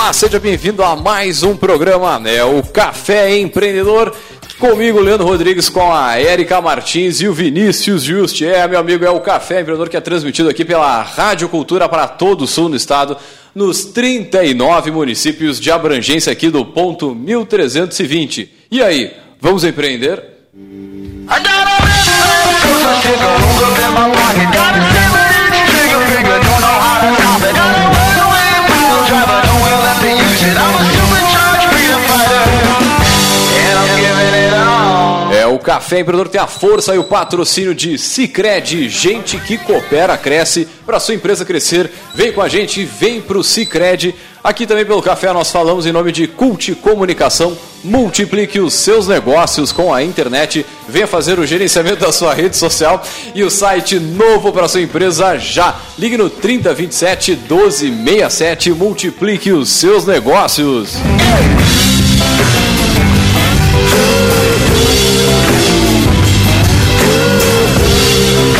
Olá, seja bem-vindo a mais um programa, né? O Café Empreendedor. Comigo, Leandro Rodrigues, com a Érica Martins e o Vinícius Just. É, meu amigo, é o Café Empreendedor que é transmitido aqui pela Rádio Cultura para todo o sul do estado, nos 39 municípios de abrangência aqui do ponto 1320. E aí, vamos empreender? I Café Empreendedor tem a força e o patrocínio de Cicred, gente que coopera, cresce, para sua empresa crescer, vem com a gente, vem para o Cicred. Aqui também pelo Café nós falamos em nome de Cult Comunicação, multiplique os seus negócios com a internet, venha fazer o gerenciamento da sua rede social e o site novo para sua empresa já. Ligue no 3027 1267, multiplique os seus negócios.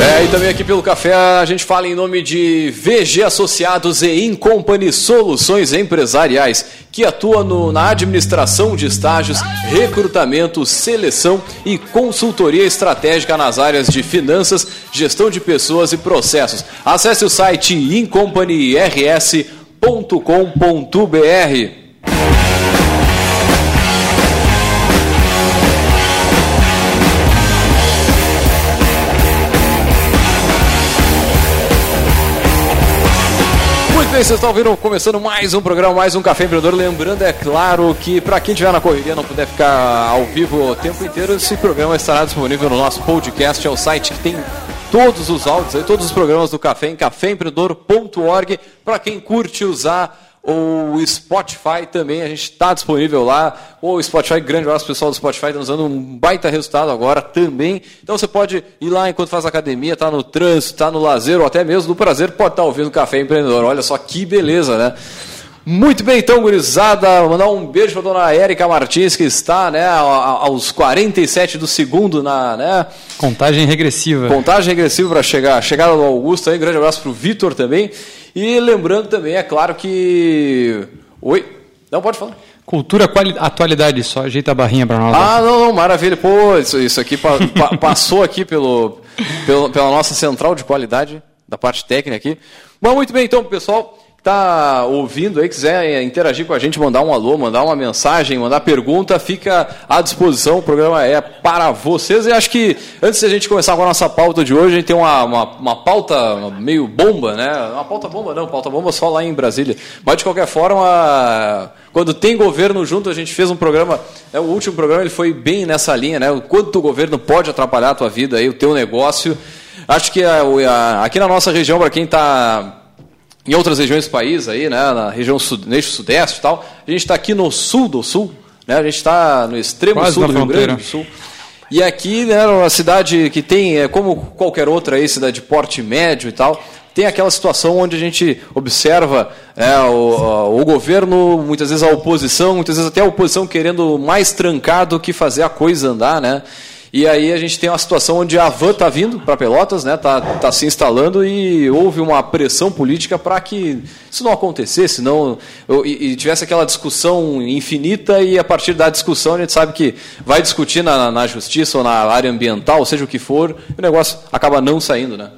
É, e também aqui pelo café a gente fala em nome de VG Associados e Incompany Soluções Empresariais, que atua no, na administração de estágios, recrutamento, seleção e consultoria estratégica nas áreas de finanças, gestão de pessoas e processos. Acesse o site incompanyrs.com.br. bem, vocês estão ouvindo, começando mais um programa, mais um Café Empreendedor. Lembrando, é claro, que para quem estiver na correria não puder ficar ao vivo o tempo inteiro, esse programa estará disponível no nosso podcast, é o site que tem todos os áudios, todos os programas do Café em caféempreendedor.org, para quem curte usar ou Spotify também, a gente está disponível lá. Ou Spotify, grande abraço pessoal do Spotify, está nos dando um baita resultado agora também. Então você pode ir lá enquanto faz academia, tá no trânsito, tá no lazer, ou até mesmo no prazer, pode estar tá ouvindo Café Empreendedor. Olha só que beleza, né? Muito bem, então, gurizada. Mandar um beijo para dona Érica Martins, que está né, aos 47 do segundo na. Né, Contagem regressiva. Contagem regressiva para chegar. Chegada do Augusto aí. Grande abraço para o Vitor também. E lembrando também, é claro que. Oi? Não, pode falar. Cultura, atualidade, só ajeita a barrinha para nós. Ah, não, não, maravilha. Pô, isso, isso aqui pa, pa, passou aqui pelo, pelo, pela nossa central de qualidade, da parte técnica aqui. Bom, muito bem, então, pessoal está ouvindo aí, quiser interagir com a gente, mandar um alô, mandar uma mensagem, mandar pergunta, fica à disposição. O programa é para vocês. E acho que antes de a gente começar com a nossa pauta de hoje, a gente tem uma, uma, uma pauta meio bomba, né? Uma pauta bomba não, pauta bomba só lá em Brasília. Mas de qualquer forma, quando tem governo junto, a gente fez um programa. É, o último programa ele foi bem nessa linha, né? O quanto o governo pode atrapalhar a tua vida aí, o teu negócio. Acho que a, a, aqui na nossa região, para quem está em outras regiões do país, aí, né, na região sudeste, sudeste e tal. A gente está aqui no sul do sul, né, a gente está no extremo Quase sul do Rio Grande do Sul. E aqui, né, uma cidade que tem, é, como qualquer outra aí, cidade de porte médio e tal, tem aquela situação onde a gente observa é, o, o, governo, muitas vezes a oposição, muitas vezes até a oposição querendo mais trancar do que fazer a coisa andar, né? E aí a gente tem uma situação onde a van está vindo para Pelotas, né? Tá, tá se instalando e houve uma pressão política para que isso não acontecesse, não e, e, tivesse aquela discussão infinita e a partir da discussão a gente sabe que vai discutir na, na justiça ou na área ambiental, seja o que for, o negócio acaba não saindo, né?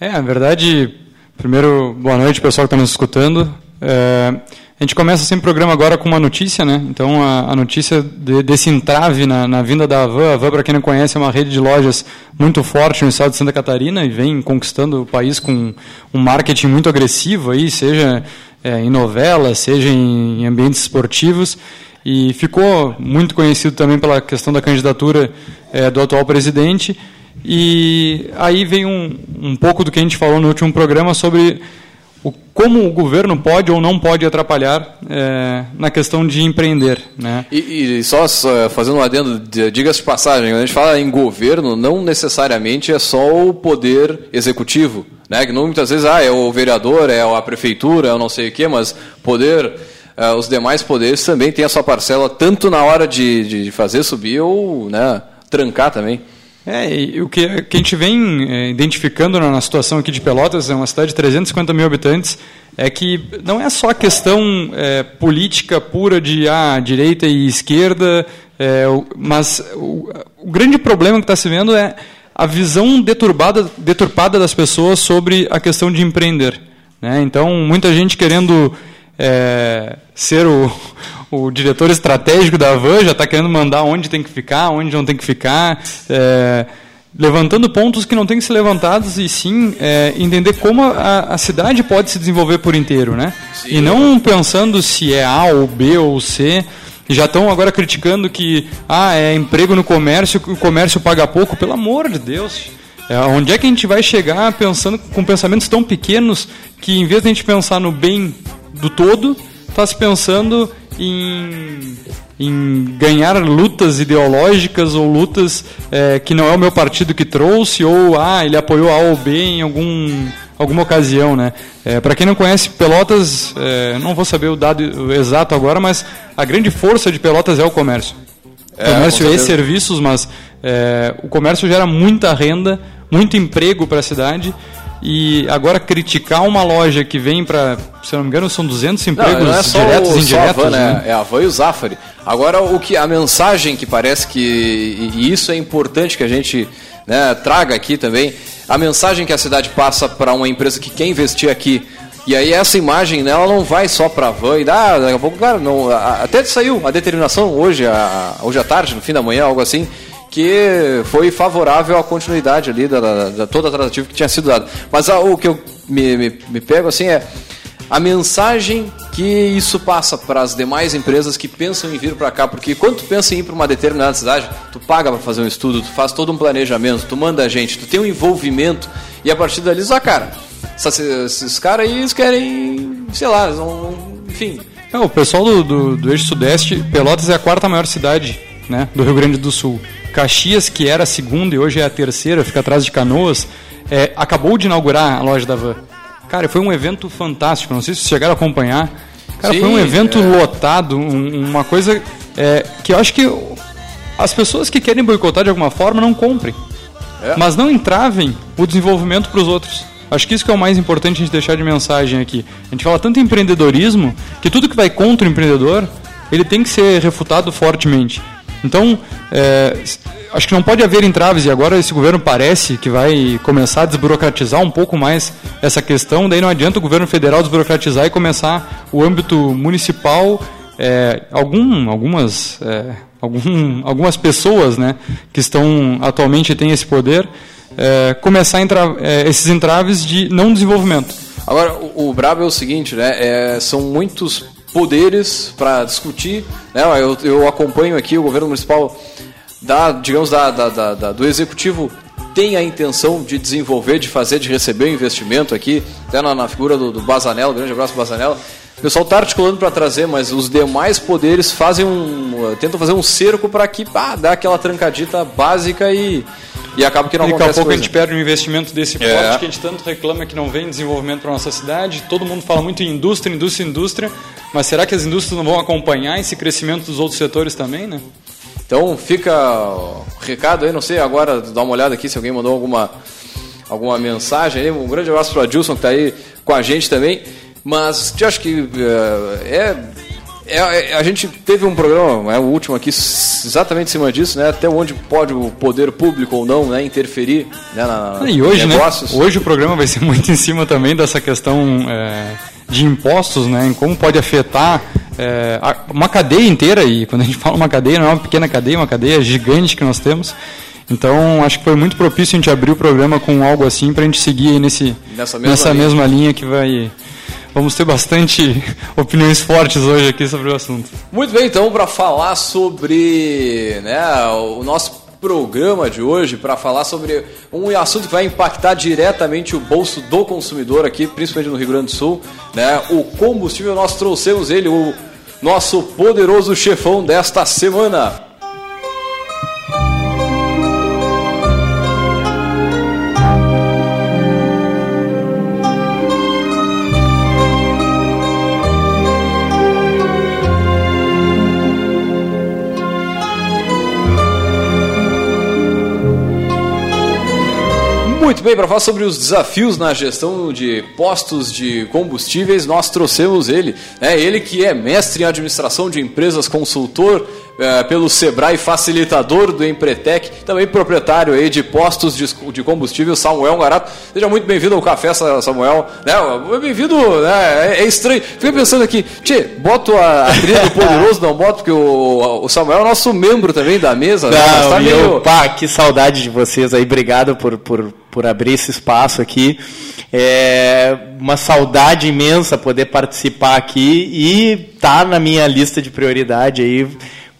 É, na verdade, primeiro boa noite pessoal que está nos escutando. É... A gente começa sempre o programa agora com uma notícia, né? Então, a, a notícia de, desse entrave na, na, vinda da Avan. A Avan, para quem não conhece, é uma rede de lojas muito forte no estado de Santa Catarina e vem conquistando o país com um marketing muito agressivo, aí, seja é, em novelas, seja em, em ambientes esportivos. E ficou muito conhecido também pela questão da candidatura é, do atual presidente. E aí vem um, um pouco do que a gente falou no último programa sobre o, como o governo pode ou não pode atrapalhar é, na questão de empreender. Né? E, e só, só, fazendo um adendo, diga-se de passagem, quando a gente fala em governo, não necessariamente é só o poder executivo. Né? Que não, muitas vezes ah, é o vereador, é a prefeitura, é o não sei o quê, mas poder, é, os demais poderes também têm a sua parcela, tanto na hora de, de fazer subir ou né, trancar também. É, o que, que a gente vem é, identificando na, na, situação aqui de Pelotas, é uma cidade de 350 mil habitantes, é que não é só questão é, política pura de ah, direita e esquerda, é, mas o, o, grande problema que está se vendo é a visão deturbada, deturpada das pessoas sobre a questão de empreender. Né? Então, muita gente querendo é, ser o, o diretor estratégico da Van já está querendo mandar onde tem que ficar, onde não tem que ficar, é, levantando pontos que não têm que ser levantados e sim é, entender como a, a, cidade pode se desenvolver por inteiro, né? Sim. E não pensando se é A ou B ou C. Já estão agora criticando que ah, é emprego no comércio, o comércio paga pouco. Pelo amor de Deus. É, onde é que a gente vai chegar pensando com pensamentos tão pequenos que em vez de a gente pensar no bem do todo, está se pensando em, em ganhar lutas ideológicas ou lutas é, que não é o meu partido que trouxe, ou ah, ele apoiou A ou B em algum, alguma ocasião. Né? É, Para quem não conhece Pelotas, é, não vou saber o dado exato agora, mas a grande força de Pelotas é o comércio. É, comércio e serviços, mas é, o comércio gera muita renda, muito emprego para a cidade e agora criticar uma loja que vem para, se não me engano, são 200 empregos não, não é diretos e indiretos. Van, né? né? É a Van e o Zafari. Agora, o que a mensagem que parece que, e isso é importante que a gente né, traga aqui também, a mensagem que a cidade passa para uma empresa que quer investir aqui. E aí essa imagem, né, ela não vai só para a van e dá, daqui a pouco, cara, não, até saiu a determinação hoje, a, hoje à tarde, no fim da manhã, algo assim, que foi favorável à continuidade ali da, da, da toda a tratativa que tinha sido dada. Mas ah, o que eu me, me, me pego assim é a mensagem que isso passa para as demais empresas que pensam em vir para cá, porque quando tu pensa em ir para uma determinada cidade, tu paga para fazer um estudo, tu faz todo um planejamento, tu manda a gente, tu tem um envolvimento e a partir dali, ah, cara, esses, caras aí eles querem, sei lá, não, enfim. É, o pessoal do, do, do eixo sudeste, Pelotas é a quarta maior cidade né, do Rio Grande do Sul. Caxias, que era a segunda e hoje é a terceira, fica atrás de Canoas, é, acabou de inaugurar a loja da Van. Cara, foi um evento fantástico, não sei se chegaram a acompanhar. Cara, Sim, foi um evento é. lotado, um, uma coisa é, que eu acho que as pessoas que querem boicotar de alguma forma não comprem. É. Mas não entravem o desenvolvimento para os outros. Acho que isso que é o mais importante a gente deixar de mensagem aqui. A gente fala tanto em empreendedorismo que tudo que vai contra o empreendedor, ele tem que ser refutado fortemente. Então, é, acho que não pode haver entraves, e agora esse governo parece que vai começar a desburocratizar um pouco mais essa questão, daí não adianta o governo federal desburocratizar e começar o âmbito municipal, é, algum, algumas, é, algum, algumas pessoas né, que estão atualmente têm esse poder, é, começar a entrar, é, esses entraves de não desenvolvimento. Agora, o, o brabo é o seguinte, né, é, são muitos poderes para discutir. Né? Eu, eu, acompanho aqui o governo municipal da, digamos, da, da, da, do executivo tem a intenção de desenvolver, de fazer, de receber um investimento aqui, até na, na figura do, do grande abraço Bazanello. O pessoal está articulando para trazer, mas os demais poderes fazem um, tentam fazer um cerco para que ah, dá aquela trancadita básica e e acaba que não e acontece Daqui a pouco coisa. a gente perde um investimento desse é. porte que a gente tanto reclama que não vem desenvolvimento para nossa cidade. Todo mundo fala muito em indústria, indústria, indústria, mas será que as indústrias não vão acompanhar esse crescimento dos outros setores também, né? Então fica o recado aí, não sei agora, dá uma olhada aqui se alguém mandou alguma, alguma mensagem aí. Um grande abraço para o Adilson que está aí com a gente também. Mas eu acho que é, é é, é, a gente teve um programa, é o último aqui, exatamente em cima disso, né? Até onde pode o poder público ou não né, interferir né, na, e hoje, né, negócios. Né, hoje o programa vai ser muito em cima também dessa questão é, de impostos, né? Em como pode afetar é, uma cadeia inteira, e quando a gente fala uma cadeia, não é uma pequena cadeia, é uma cadeia gigante que nós temos. Então, acho que foi muito propício a gente abrir o programa com algo assim para a gente seguir nesse, nessa, mesma, nessa linha. mesma linha que vai Vamos ter bastante opiniões fortes hoje aqui sobre o assunto. Muito bem, então, para falar sobre né, o nosso programa de hoje, para falar sobre um assunto que vai impactar diretamente o bolso do consumidor aqui, principalmente no Rio Grande do Sul, né, o combustível, nós trouxemos ele, o nosso poderoso chefão desta semana. Bem, para falar sobre os desafios na gestão de postos de combustíveis, nós trouxemos ele, né? ele que é mestre em administração de empresas, consultor é, pelo Sebrae, facilitador do Empretec, também proprietário aí de postos de, de combustível, Samuel Garato. Seja muito bem-vindo ao Café, Samuel. Né? Bem-vindo, né? é, é, estranho. Fiquei pensando aqui, tchê, boto a, a trilha do Poderoso, não boto, porque o, o Samuel é nosso membro também da mesa. Né? Não, né? tá meio... pá, que saudade de vocês aí, obrigado por, por, por abrir esse espaço aqui. É uma saudade imensa poder participar aqui e tá na minha lista de prioridade aí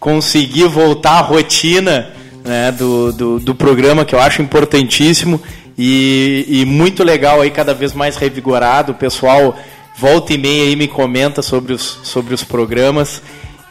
conseguir voltar à rotina né, do, do, do, programa, que eu acho importantíssimo e, e, muito legal aí, cada vez mais revigorado. O pessoal volta e meia aí me comenta sobre os, sobre os programas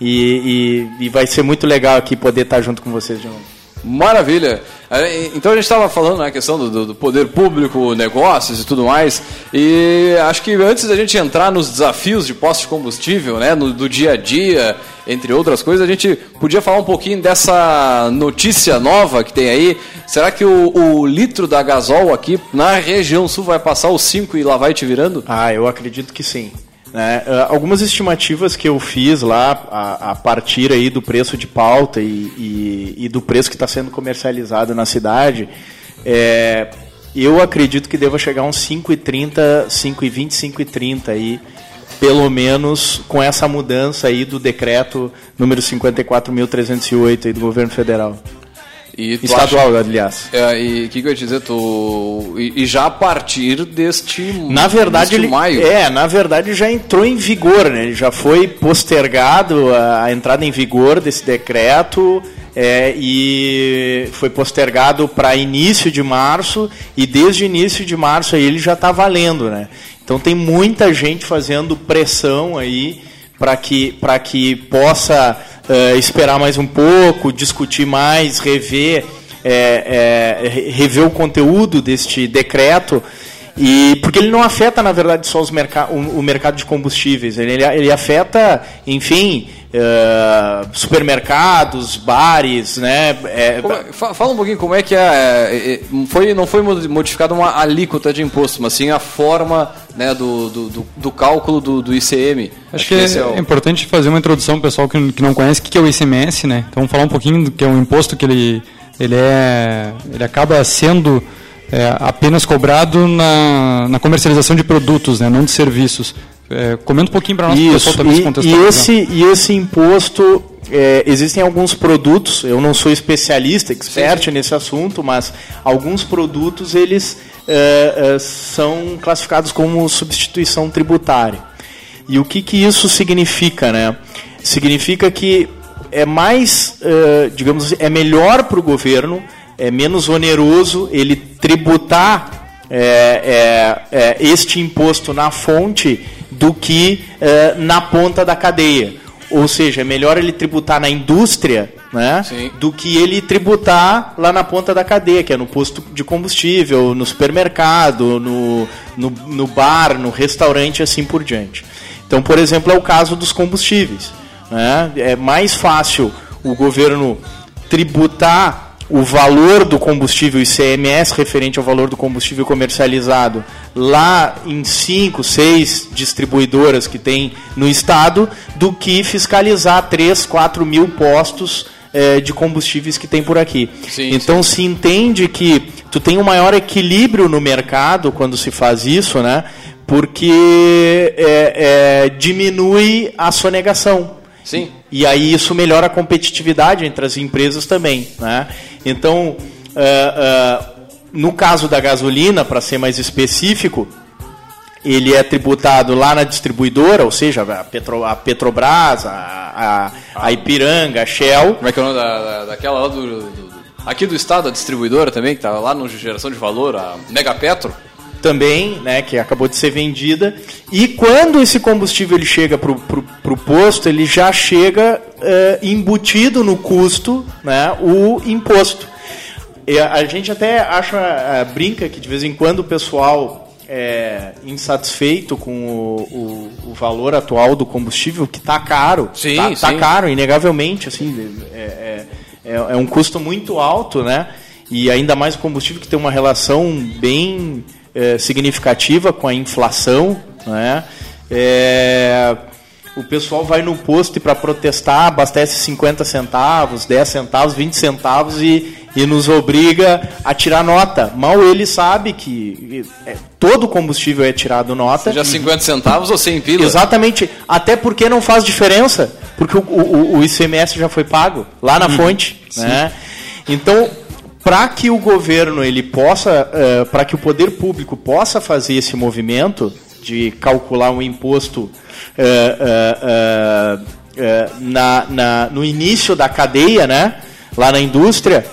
e, e, e vai ser muito legal aqui poder estar junto com vocês de novo. Maravilha. É, então a gente estava falando na né, questão do, do, poder público, negócios e tudo mais. E acho que antes da gente entrar nos desafios de posto de combustível, né, no, do dia a dia, entre outras coisas, a gente podia falar um pouquinho dessa notícia nova que tem aí. Será que o, o litro da gasol aqui na região sul vai passar os 5 e lá vai te virando? Ah, eu acredito que sim. Né? Uh, algumas estimativas que eu fiz lá a, a partir aí do preço de pauta e, e, e do preço que está sendo comercializado na cidade, é, eu acredito que deva chegar uns 5,30, 5,20, 5,30 aí, pelo menos com essa mudança aí do decreto número 54.308 do governo federal. Estadual, acha, aliás. É, e o que, que eu ia dizer? Tu, e, e, já a partir deste Na verdade, deste ele, maio. É, na verdade já entrou em vigor, né? Ele já foi postergado a, a entrada em vigor desse decreto. É, e foi postergado para início de março e desde início de março aí ele já está valendo, né? Então tem muita gente fazendo pressão aí para que, que possa uh, esperar mais um pouco, discutir mais, rever, é, é, rever o conteúdo deste decreto. E porque ele não afeta, na verdade, só os merc o, o mercado de combustíveis. Ele, ele afeta, enfim, Uh, supermercados, bares, né? É, fala um pouquinho como é que é, é, é, foi, não foi modificada uma alíquota de imposto, mas sim a forma né, do, do, do, do cálculo do, do ICM. Acho, Acho que, que é, o... é, importante fazer uma introdução, pessoal que, que não conhece o que é o ICMS, né? Então falar um pouquinho do que é um imposto que ele, ele é, ele acaba sendo é, apenas cobrado na, na comercialização de produtos, né, não de serviços. É, comenta um pouquinho para nós, Isso, pessoal também e. E esse, e esse imposto, é, existem alguns produtos, eu não sou especialista, expert sim, sim. nesse assunto, mas alguns produtos eles é, é, são classificados como substituição tributária. E o que, que isso significa? Né? Significa que é mais, é, digamos assim, é melhor para o governo, é menos oneroso ele tributar é, é, é, este imposto na fonte do que uh, na ponta da cadeia. Ou seja, é melhor ele tributar na indústria né, do que ele tributar lá na ponta da cadeia, que é no posto de combustível, no supermercado, no, no, no bar, no restaurante e assim por diante. Então, por exemplo, é o caso dos combustíveis. Né? É mais fácil o governo tributar o valor do combustível ICMS referente ao valor do combustível comercializado lá em cinco, seis distribuidoras que tem no estado, do que fiscalizar 3, 4 mil postos eh, de combustíveis que tem por aqui. Sim, então sim. se entende que tu tem um maior equilíbrio no mercado quando se faz isso, né? Porque é, é, diminui a sonegação. Sim. E aí isso melhora a competitividade entre as empresas também. Né? Então, uh, uh, no caso da gasolina, para ser mais específico, ele é tributado lá na distribuidora, ou seja, a, Petro, a Petrobras, a, a, a, Ipiranga, a Shell. Como é que é o nome da, da, daquela lá do, do, Aqui do estado, a distribuidora também, que está lá no Geração de Valor, a Megapetro também, né, que acabou de ser vendida. E quando esse combustível ele chega para o posto, ele já chega uh, embutido no custo né, o imposto. E a gente até acha, uh, brinca que de vez em quando o pessoal é insatisfeito com o, o, o valor atual do combustível, que está caro. Sim, tá, sim. caro, inegavelmente. Assim, é, é, é, é um custo muito alto, né? e ainda mais o combustível que tem uma relação bem é, significativa com a inflação, né? É, o pessoal vai no posto para protestar abastece 50 centavos, 10 centavos, 20 centavos e, e nos obriga a tirar nota. Mal ele sabe que é, todo combustível é tirado nota. Seja 50 centavos ou 100 pila. Exatamente. Até porque não faz diferença, porque o, o, o ICMS já foi pago lá na uhum. fonte. Né? Então, para que o governo ele possa, uh, para que o poder público possa fazer esse movimento de calcular um imposto uh, uh, na, na, no início da cadeia, né, lá na indústria,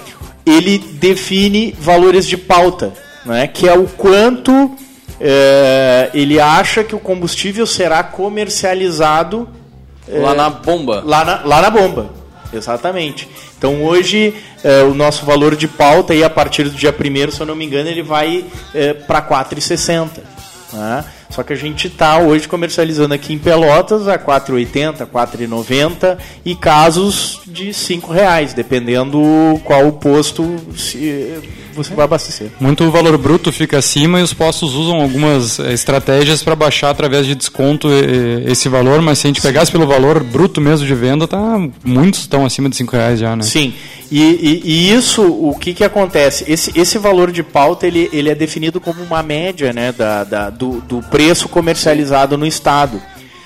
ele define valores de pauta, né, que é o quanto ele acha que o combustível será comercializado lá na bomba. Lá na, lá na bomba, exatamente. Então hoje é, o nosso valor de pauta aí a partir do dia 1 se eu não me engano, ele vai é, para 4,60. Né? Só que a gente está hoje comercializando aqui em Pelotas a 4,80, 4,90 e casos de R$ reais, dependendo qual posto se você vai abastecer. Muito valor bruto fica acima e os postos usam algumas eh, estratégias para baixar através de desconto esse valor, mas se a gente pegasse pelo valor bruto mesmo de venda, tá muitos estão acima de R$ reais já, né? Sim. E, e, e, isso, o que, que acontece? Esse, esse valor de pauta ele, ele é definido como uma média né, da, da do, do preço comercializado no Estado.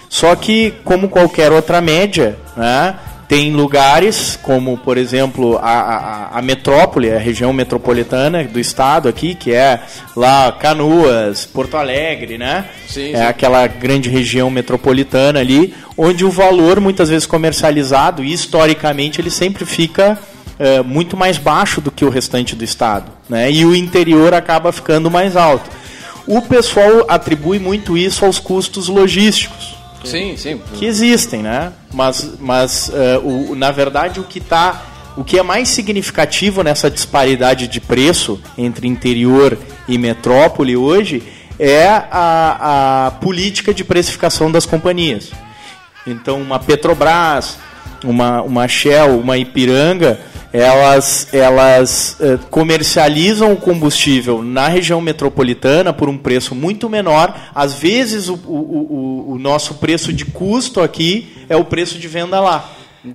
Só que, como qualquer outra média, né, tem lugares como, por exemplo, a, a, a, metrópole, a região metropolitana do estado aqui, que é lá Canoas, Porto Alegre, né? Sim, é sim. aquela grande região metropolitana ali, onde o valor muitas vezes comercializado, historicamente, ele sempre fica é, muito mais baixo do que o restante do estado, né? E o interior acaba ficando mais alto. O pessoal atribui muito isso aos custos logísticos. Sim, sim. Que existem, né? Mas, mas uh, o, na verdade, o que está o que é mais significativo nessa disparidade de preço entre interior e metrópole hoje é a, a política de precificação das companhias. Então, uma Petrobras, uma, uma Shell, uma Ipiranga, elas, elas eh, comercializam o combustível na região metropolitana por um preço muito menor. Às vezes, o, o, o, o nosso preço de custo aqui é o preço de venda lá.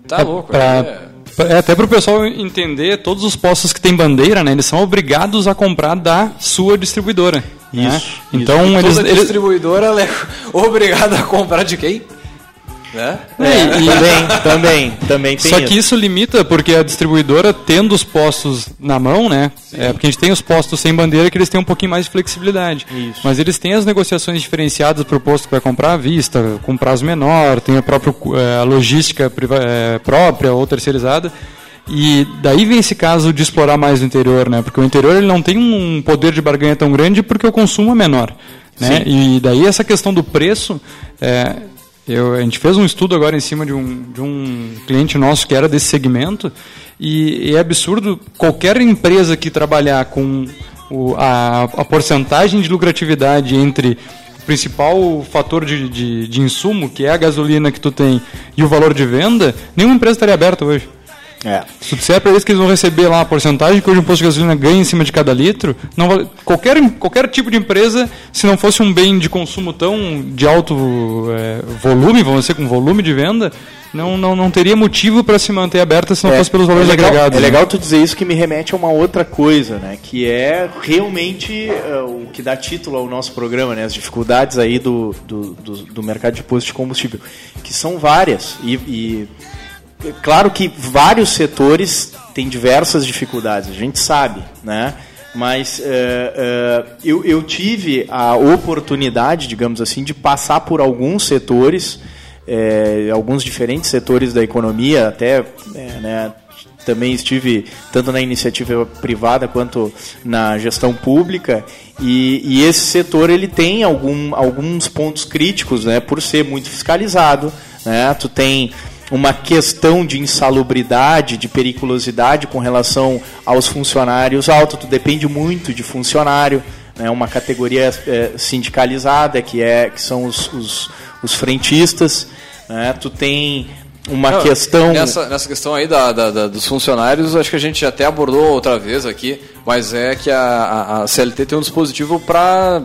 Tá é, louco, pra, é. até para o pessoal entender, todos os postos que têm bandeira, né, eles são obrigados a comprar da sua distribuidora. Né? Isso. Né? Então isso. eles, eles distribuidora é obrigada a comprar de quem? Né? É, e, também, também, também tem Só isso. que isso limita porque a distribuidora tendo os postos na mão, né? É, porque a gente tem os postos sem bandeira que eles têm um pouquinho mais de flexibilidade. Isso. Mas eles têm as negociações diferenciadas para o posto que vai comprar à vista, com prazo menor, tem a própria é, a logística é, própria ou terceirizada. E daí vem esse caso de explorar mais o interior, né? Porque o interior ele não tem um poder de barganha tão grande porque o consumo é menor. Né? E daí essa questão do preço, é, eu, a gente fez um estudo agora em cima de um, de um cliente nosso que era desse segmento e, e é absurdo qualquer empresa que trabalhar com o, a, a porcentagem de lucratividade entre o principal fator de, de, de insumo, que é a gasolina que tu tem, e o valor de venda, nenhuma empresa estaria aberta hoje. É. Se para eles que eles vão receber lá a porcentagem que hoje o posto de gasolina ganha em cima de cada litro, não vale, qualquer, qualquer tipo de empresa, se não fosse um bem de consumo tão de alto é, volume, vamos dizer, com volume de venda, não, não, não teria motivo para se manter aberta se não é, fosse pelos valores é legal, agregados. É né? legal tu dizer isso que me remete a uma outra coisa, né? Que é realmente uh, o que dá título ao nosso programa, né? As dificuldades aí do, do, do, do mercado de posto de combustível, que são várias e, e Claro que vários setores têm diversas dificuldades, a gente sabe, né? Mas uh, uh, eu, eu, tive a oportunidade, digamos assim, de passar por alguns setores, uh, alguns diferentes setores da economia, até né, também estive tanto na iniciativa privada quanto na gestão pública e, e, esse setor ele tem algum, alguns pontos críticos, né, por ser muito fiscalizado, né, tu tem uma questão de insalubridade, de periculosidade com relação aos funcionários alto. Tu depende muito de funcionário, né? Uma categoria é, sindicalizada que é que são os, os, os frentistas. Né? Tu tem uma Não, questão. Nessa, nessa questão aí da, da, da, dos funcionários, acho que a gente até abordou outra vez aqui, mas é que a, a, a CLT tem um dispositivo para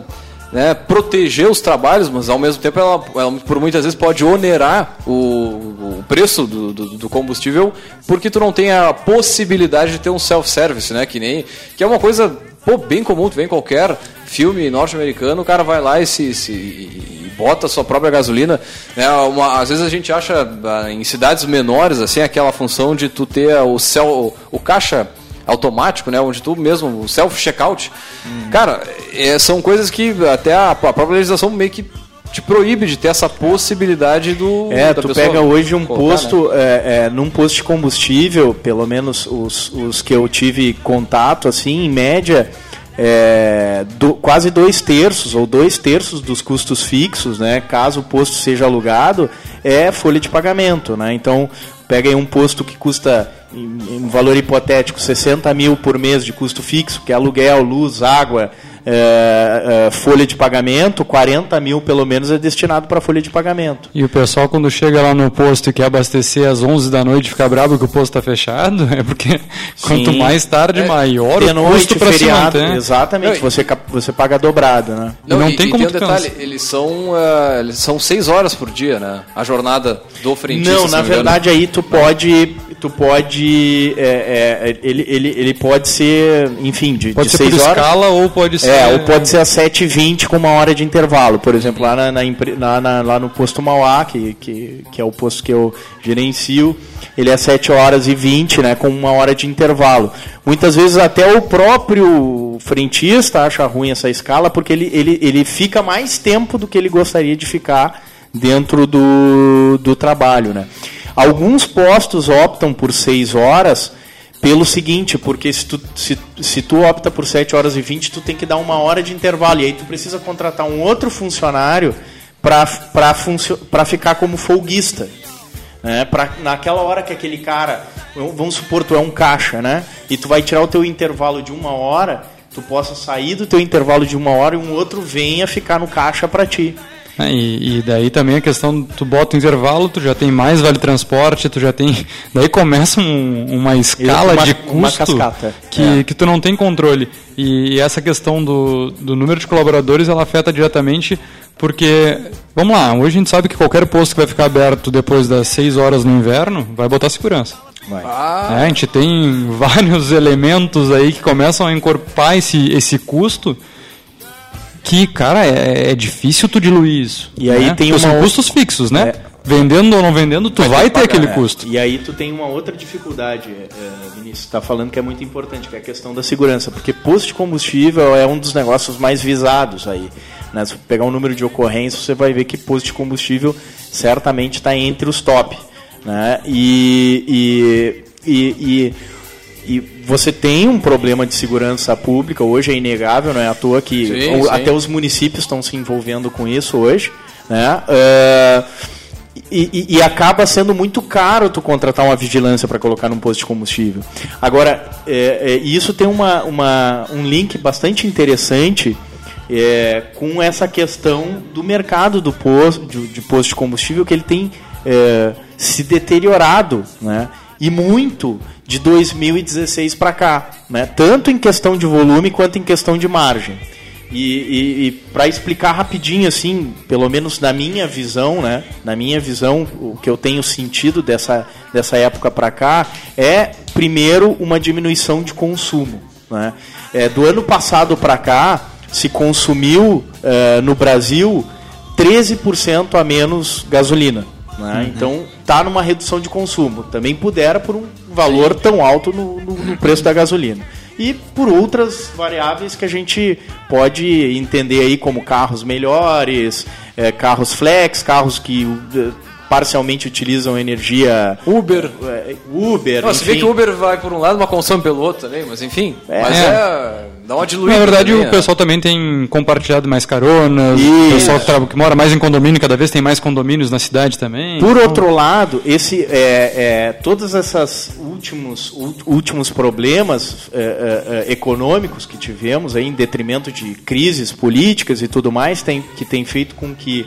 né, proteger os trabalhos, mas ao mesmo tempo ela, ela, por muitas vezes pode onerar o, o preço do, do, do, combustível porque tu não tem a possibilidade de ter um self-service, né? Que nem que é uma coisa pô, bem comum, tu vê em qualquer filme norte-americano, o cara vai lá e se, se e bota a sua própria gasolina. Né? Uma, às vezes a gente acha ah, em cidades menores assim aquela função de tu ter o céu, o caixa automático, né? Onde tu mesmo, o self-checkout. Hum. Cara, é, são coisas que até a, a, própria legislação meio que te proíbe de ter essa possibilidade do. É, tu pega hoje um colocar, posto, né? é, é, num posto de combustível, pelo menos os, os que eu tive contato, assim, em média. É, do, quase dois terços ou dois terços dos custos fixos, né, caso o posto seja alugado, é folha de pagamento. Né? Então, pega aí um posto que custa em, em valor hipotético, 60 mil por mês de custo fixo, que é aluguel, luz, água, é, é, folha de pagamento, 40 mil pelo menos é destinado para folha de pagamento. E o pessoal quando chega lá no posto e quer abastecer às 11 da noite fica bravo que o posto está fechado, é porque Sim. quanto mais tarde, é, maior o noite, custo para se manter. Exatamente, você, você paga dobrado, né? Não, não e, tem como e tem um detalhe, eles são, uh, eles são seis horas por dia, né? A jornada do frentista. Não, na verdade aí tu pode tu pode é, é, ele, ele, ele pode ser enfim de, pode de ser seis por horas escala ou pode ser é ou pode ser às 7h20 com uma hora de intervalo. Por exemplo lá na, na, na, lá no posto Mauá que, que, que é o posto que eu gerencio ele é 7 horas e 20 né com uma hora de intervalo. Muitas vezes até o próprio frentista acha ruim essa escala porque ele, ele, ele fica mais tempo do que ele gostaria de ficar dentro do, do trabalho né. Alguns postos optam por 6 horas pelo seguinte, porque se tu, se, se tu opta por 7 horas e 20, tu tem que dar uma hora de intervalo. E aí tu precisa contratar um outro funcionário para ficar como folguista. Né? Pra, naquela hora que aquele cara, vamos supor, tu é um caixa, né? E tu vai tirar o teu intervalo de uma hora, tu possa sair do teu intervalo de uma hora e um outro venha ficar no caixa para ti. É, e, e, daí também a questão, tu bota o intervalo, tu já tem mais vale transporte, tu já tem. Daí começa um, uma escala uma, de custo que, é. que tu não tem controle. E, essa questão do, do número de colaboradores ela afeta diretamente porque, vamos lá, hoje a gente sabe que qualquer posto que vai ficar aberto depois das 6 horas no inverno vai botar segurança. Ah. É, a gente tem vários elementos aí que começam a encorpar esse, esse custo que, cara, é, é difícil tu diluir isso. E aí né? tem uma são custos fixos, né? É. Vendendo ou não vendendo, tu vai, vai ter pagar, aquele é. custo. E aí tu tem uma outra dificuldade, é, Vinícius, está falando que é muito importante, que é a questão da segurança, porque posto de combustível é um dos negócios mais visados aí. Né? Se pegar o um número de ocorrências, você vai ver que posto de combustível certamente está entre os top. Né? e, e, e, e e você tem um problema de segurança pública, hoje é inegável, não é à toa que sim, sim. até os municípios estão se envolvendo com isso hoje. Né? Uh, e, e, e, acaba sendo muito caro tu contratar uma vigilância para colocar num posto de combustível. Agora, é, é, isso tem uma, uma, um link bastante interessante é, com essa questão do mercado do posto, de, de posto de combustível, que ele tem é, se deteriorado, né? E muito de 2016 para cá, né? tanto em questão de volume quanto em questão de margem. E, e, e para explicar rapidinho, assim, pelo menos na minha visão, né? Na minha visão, o que eu tenho sentido dessa, dessa época para cá é, primeiro, uma diminuição de consumo. Né? É, do ano passado para cá, se consumiu uh, no Brasil 13% a menos gasolina. Né? Uhum. Então está numa redução de consumo. Também pudera por um valor tão alto no, no, no, preço da gasolina. E por outras variáveis que a gente pode entender aí como carros melhores, é, carros flex, carros que parcialmente utilizam energia Uber é, Uber Não, você vê que o Uber vai por um lado uma consome pelo outro também mas enfim é. mas é dá uma diluída na verdade também, o pessoal também tem compartilhado mais caronas Isso. o pessoal que, que, mora mais em condomínio cada vez tem mais condomínios na cidade também por então... outro lado esse é, é todos esses últimos últimos problemas é, é, econômicos que tivemos aí em detrimento de crises políticas e tudo mais tem que tem feito com que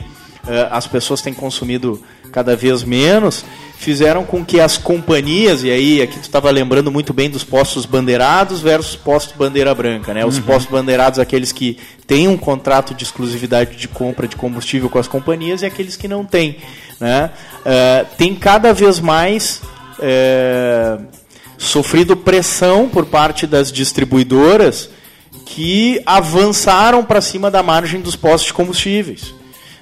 as pessoas têm consumido cada vez menos, fizeram com que as companhias, e aí aqui tu estava lembrando muito bem dos postos bandeirados versus postos bandeira branca, né? Os uhum. postos bandeirados aqueles que têm um contrato de exclusividade de compra de combustível com as companhias e aqueles que não têm, né? Uh, tem cada vez mais uh, sofrido pressão por parte das distribuidoras que avançaram para cima da margem dos postos de combustíveis.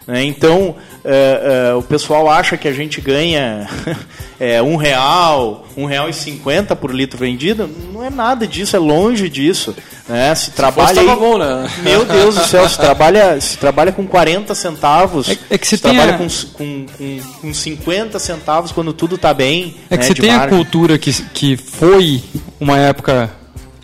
Né? Então, é, é, o pessoal acha que a gente ganha é, um real, um real e cinquenta por litro vendido. Não é nada disso, é longe disso. Né? Se, se trabalha. Aí, bom, né? Meu Deus do céu, se trabalha, se trabalha com 40 centavos. É, é que se, se trabalha com, com, com, com 50 centavos quando tudo está bem. É que né, você tem margem. a cultura que, que foi uma época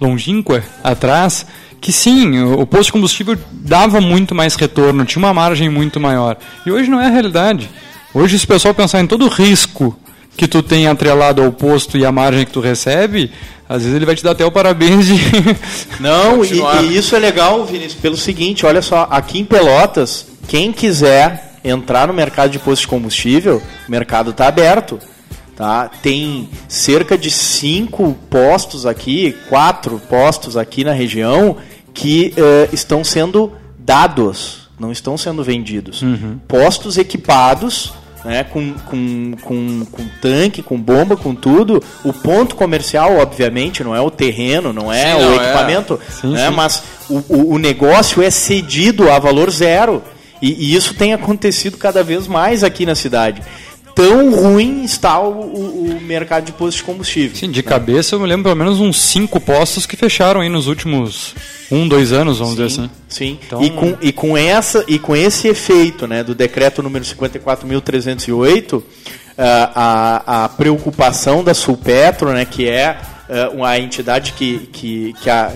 longínqua atrás que sim, o posto de combustível dava muito mais retorno, tinha uma margem muito maior. E hoje não é a realidade. Hoje, se o pessoal pensar em todo o risco que tu tem atrelado ao posto e a margem que tu recebe, às vezes ele vai te dar até o parabéns de. Não, e, e, isso é legal, Vinícius, pelo seguinte: olha só, aqui em Pelotas, quem quiser entrar no mercado de posto de combustível, o mercado está aberto. Tá? Tem cerca de cinco postos aqui, quatro postos aqui na região que uh, estão sendo dados, não estão sendo vendidos. Uhum. Postos equipados, né, com, com, com, com, tanque, com bomba, com tudo. O ponto comercial, obviamente, não é o terreno, não é sim, o não é. equipamento, é. Sim, né, sim. mas o, o, o, negócio é cedido a valor zero. E, e, isso tem acontecido cada vez mais aqui na cidade tão ruim está o, o, o, mercado de postos de combustível. Sim, de né? cabeça eu me lembro pelo menos uns cinco postos que fecharam aí nos últimos um, dois anos, vamos sim, dizer assim. Sim. Então... E, com, e, com essa, e com esse efeito né, do decreto número 54.308, a, a, a preocupação da Sulpetro, né, que é uh, a entidade que, que, que, a,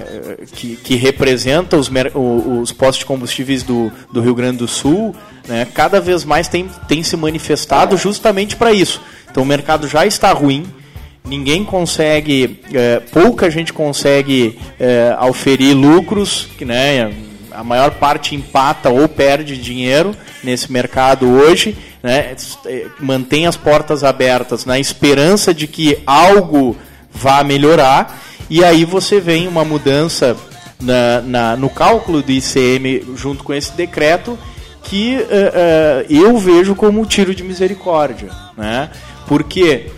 que, que representa os, os postos de combustíveis do, do Rio Grande do Sul, né, cada vez mais tem, tem se manifestado justamente para isso. Então o mercado já está ruim, ninguém consegue, é, pouca gente consegue é, auferir lucros, que né, a maior parte empata ou perde dinheiro nesse mercado hoje, né, é, mantém as portas abertas na esperança de que algo vá melhorar, e aí você vem uma mudança na, na, no cálculo do ICM junto com esse decreto que uh, uh, eu vejo como um tiro de misericórdia. Né? Porque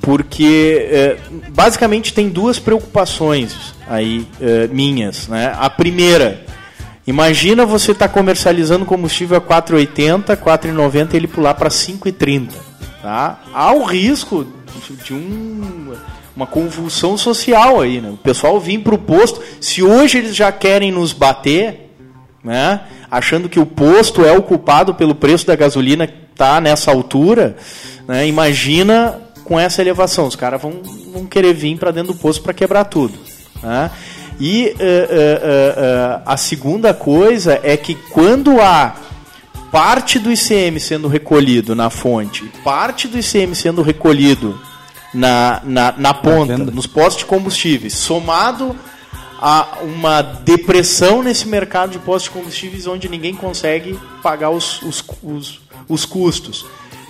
porque é, basicamente tem duas preocupações aí minhas. Né? A primeira, imagina você estar tá comercializando combustível a 4,80, 4,90 e ele pular para 5,30. Tá? Há o risco de um, uma convulsão social aí. Né? O pessoal vir para o posto, se hoje eles já querem nos bater, né? achando que o posto é o culpado pelo preço da gasolina tá nessa altura, né? imagina com essa elevação. Os caras vão, vão querer vir para dentro do poço para quebrar tudo. Né? E uh, uh, uh, a segunda coisa é que quando há parte do ICM sendo recolhido na fonte, parte do ICM sendo recolhido na, na, na ponta, nos postos de combustíveis, somado a uma depressão nesse mercado de postos de combustíveis onde ninguém consegue pagar os, os, os, os custos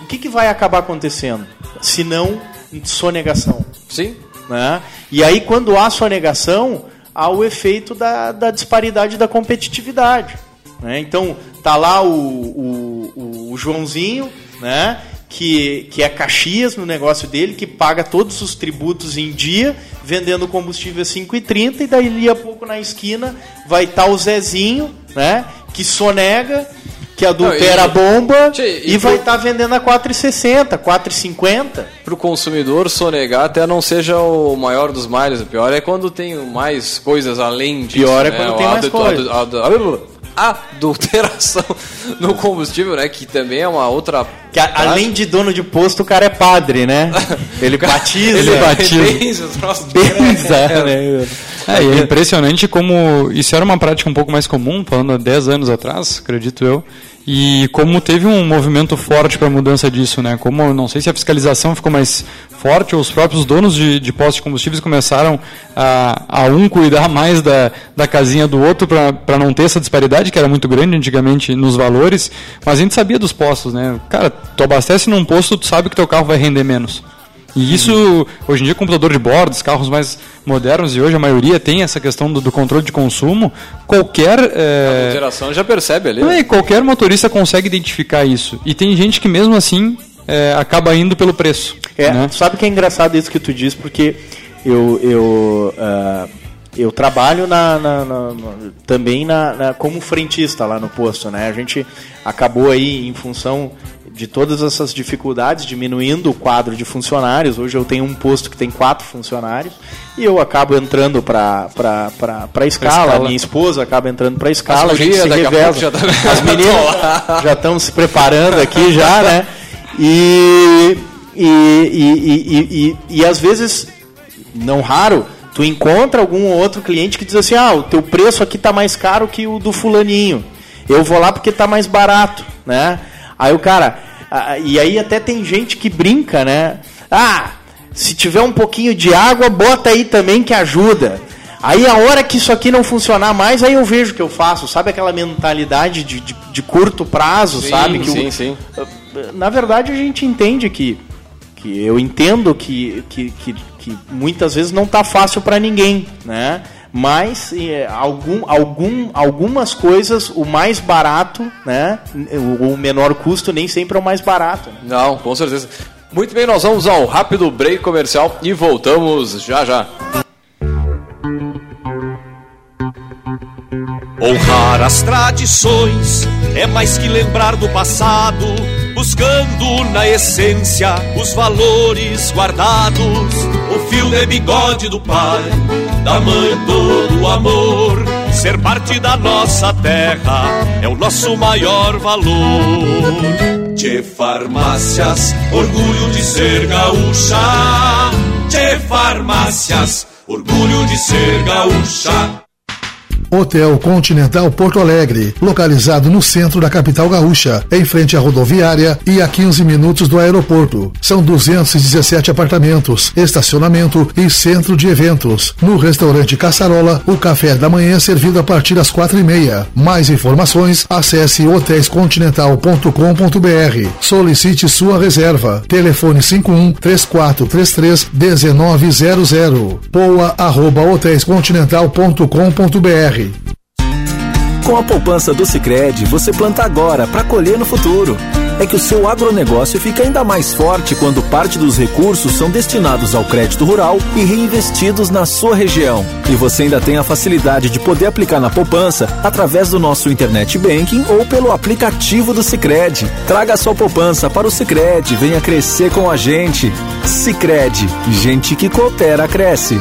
que, que vai acabar acontecendo? Se não sonegação. Sim. Né? E aí, quando há sonegação, há o efeito da, da disparidade da competitividade. Né? Então, tá lá o, o, o Joãozinho, né? Que, que é Caxias no negócio dele, que paga todos os tributos em dia, vendendo combustível a 5,30, e daí a pouco na esquina vai estar tá o Zezinho, né? que sonega que adultera a bomba e, e, vai estar tá vendendo a 4,60, 4,50. Para o consumidor sonegar até não seja o maior dos males. O pior é quando tem mais coisas além disso. Pior é né? quando tem mais coisas. Adulteração no combustível, né? Que também é uma outra. Que a, além de dono de posto, o cara é padre, né? Ele batiza. Ele batiza. Benza, é, né? É, e é impressionante como isso era uma prática um pouco mais comum, falando há 10 anos atrás, acredito eu, e como teve um movimento forte para a mudança disso, né? Como não sei se a fiscalização ficou mais forte ou os próprios donos de, de postos de combustíveis começaram a, a um cuidar mais da, da casinha do outro para não ter essa disparidade que era muito grande antigamente nos valores, mas a gente sabia dos postos, né? Cara, tu abastece num posto, tu sabe que teu carro vai render menos. E isso, hoje em dia, computador de bordo, os carros mais modernos e hoje a maioria tem essa questão do, do controle de consumo. Qualquer. É... A geração já percebe ali. Não, e qualquer motorista consegue identificar isso. E tem gente que mesmo assim é, acaba indo pelo preço. É, né? sabe que é engraçado isso que tu diz, porque eu, eu, uh, eu trabalho na, na, na, também na, como frentista lá no posto, né? A gente acabou aí, em função de todas essas dificuldades, diminuindo o quadro de funcionários. Hoje eu tenho um posto que tem quatro funcionários e eu acabo entrando para a escala. escala. Minha esposa acaba entrando para a escala. a gente se reveza. Já tá... As meninas já estão se preparando aqui já, né? E, e, e, e, e, e às vezes, não raro, tu encontra algum outro cliente que diz assim, ah, o teu preço aqui está mais caro que o do fulaninho. Eu vou lá porque está mais barato, né? Aí o cara, ah, e aí até tem gente que brinca, né? Ah, se tiver um pouquinho de água, bota aí também que ajuda. Aí a hora que isso aqui não funcionar mais, aí eu vejo o que eu faço. Sabe aquela mentalidade de, de, de curto prazo, sim, sabe? Que sim, o, sim. Na verdade, a gente entende que, que eu entendo que, que, que, que muitas vezes não está fácil para ninguém, né? Mas é, algum, algum, algumas coisas, o mais barato, né? O, o menor custo nem sempre é o mais barato. Né? Não, com certeza. Muito bem, nós vamos ao rápido break comercial e voltamos já já. Honrar as tradições é mais que lembrar do passado, buscando na essência os valores guardados. O fio de bigode do pai, da mãe todo o amor. Ser parte da nossa terra é o nosso maior valor. De farmácias, orgulho de ser gaúcha. De farmácias, orgulho de ser gaúcha. Hotel Continental Porto Alegre, localizado no centro da capital gaúcha, em frente à rodoviária e a 15 minutos do aeroporto. São 217 apartamentos, estacionamento e centro de eventos. No restaurante Caçarola, o café da manhã é servido a partir das quatro e meia. Mais informações, acesse hotéiscontinental.com.br. Solicite sua reserva. Telefone 51 3433 1900. Poa arroba hotéiscontinental.com.br com a poupança do Sicredi, você planta agora para colher no futuro. É que o seu agronegócio fica ainda mais forte quando parte dos recursos são destinados ao crédito rural e reinvestidos na sua região. E você ainda tem a facilidade de poder aplicar na poupança através do nosso internet banking ou pelo aplicativo do Sicredi. Traga sua poupança para o Sicredi, venha crescer com a gente. Sicredi, gente que coopera cresce.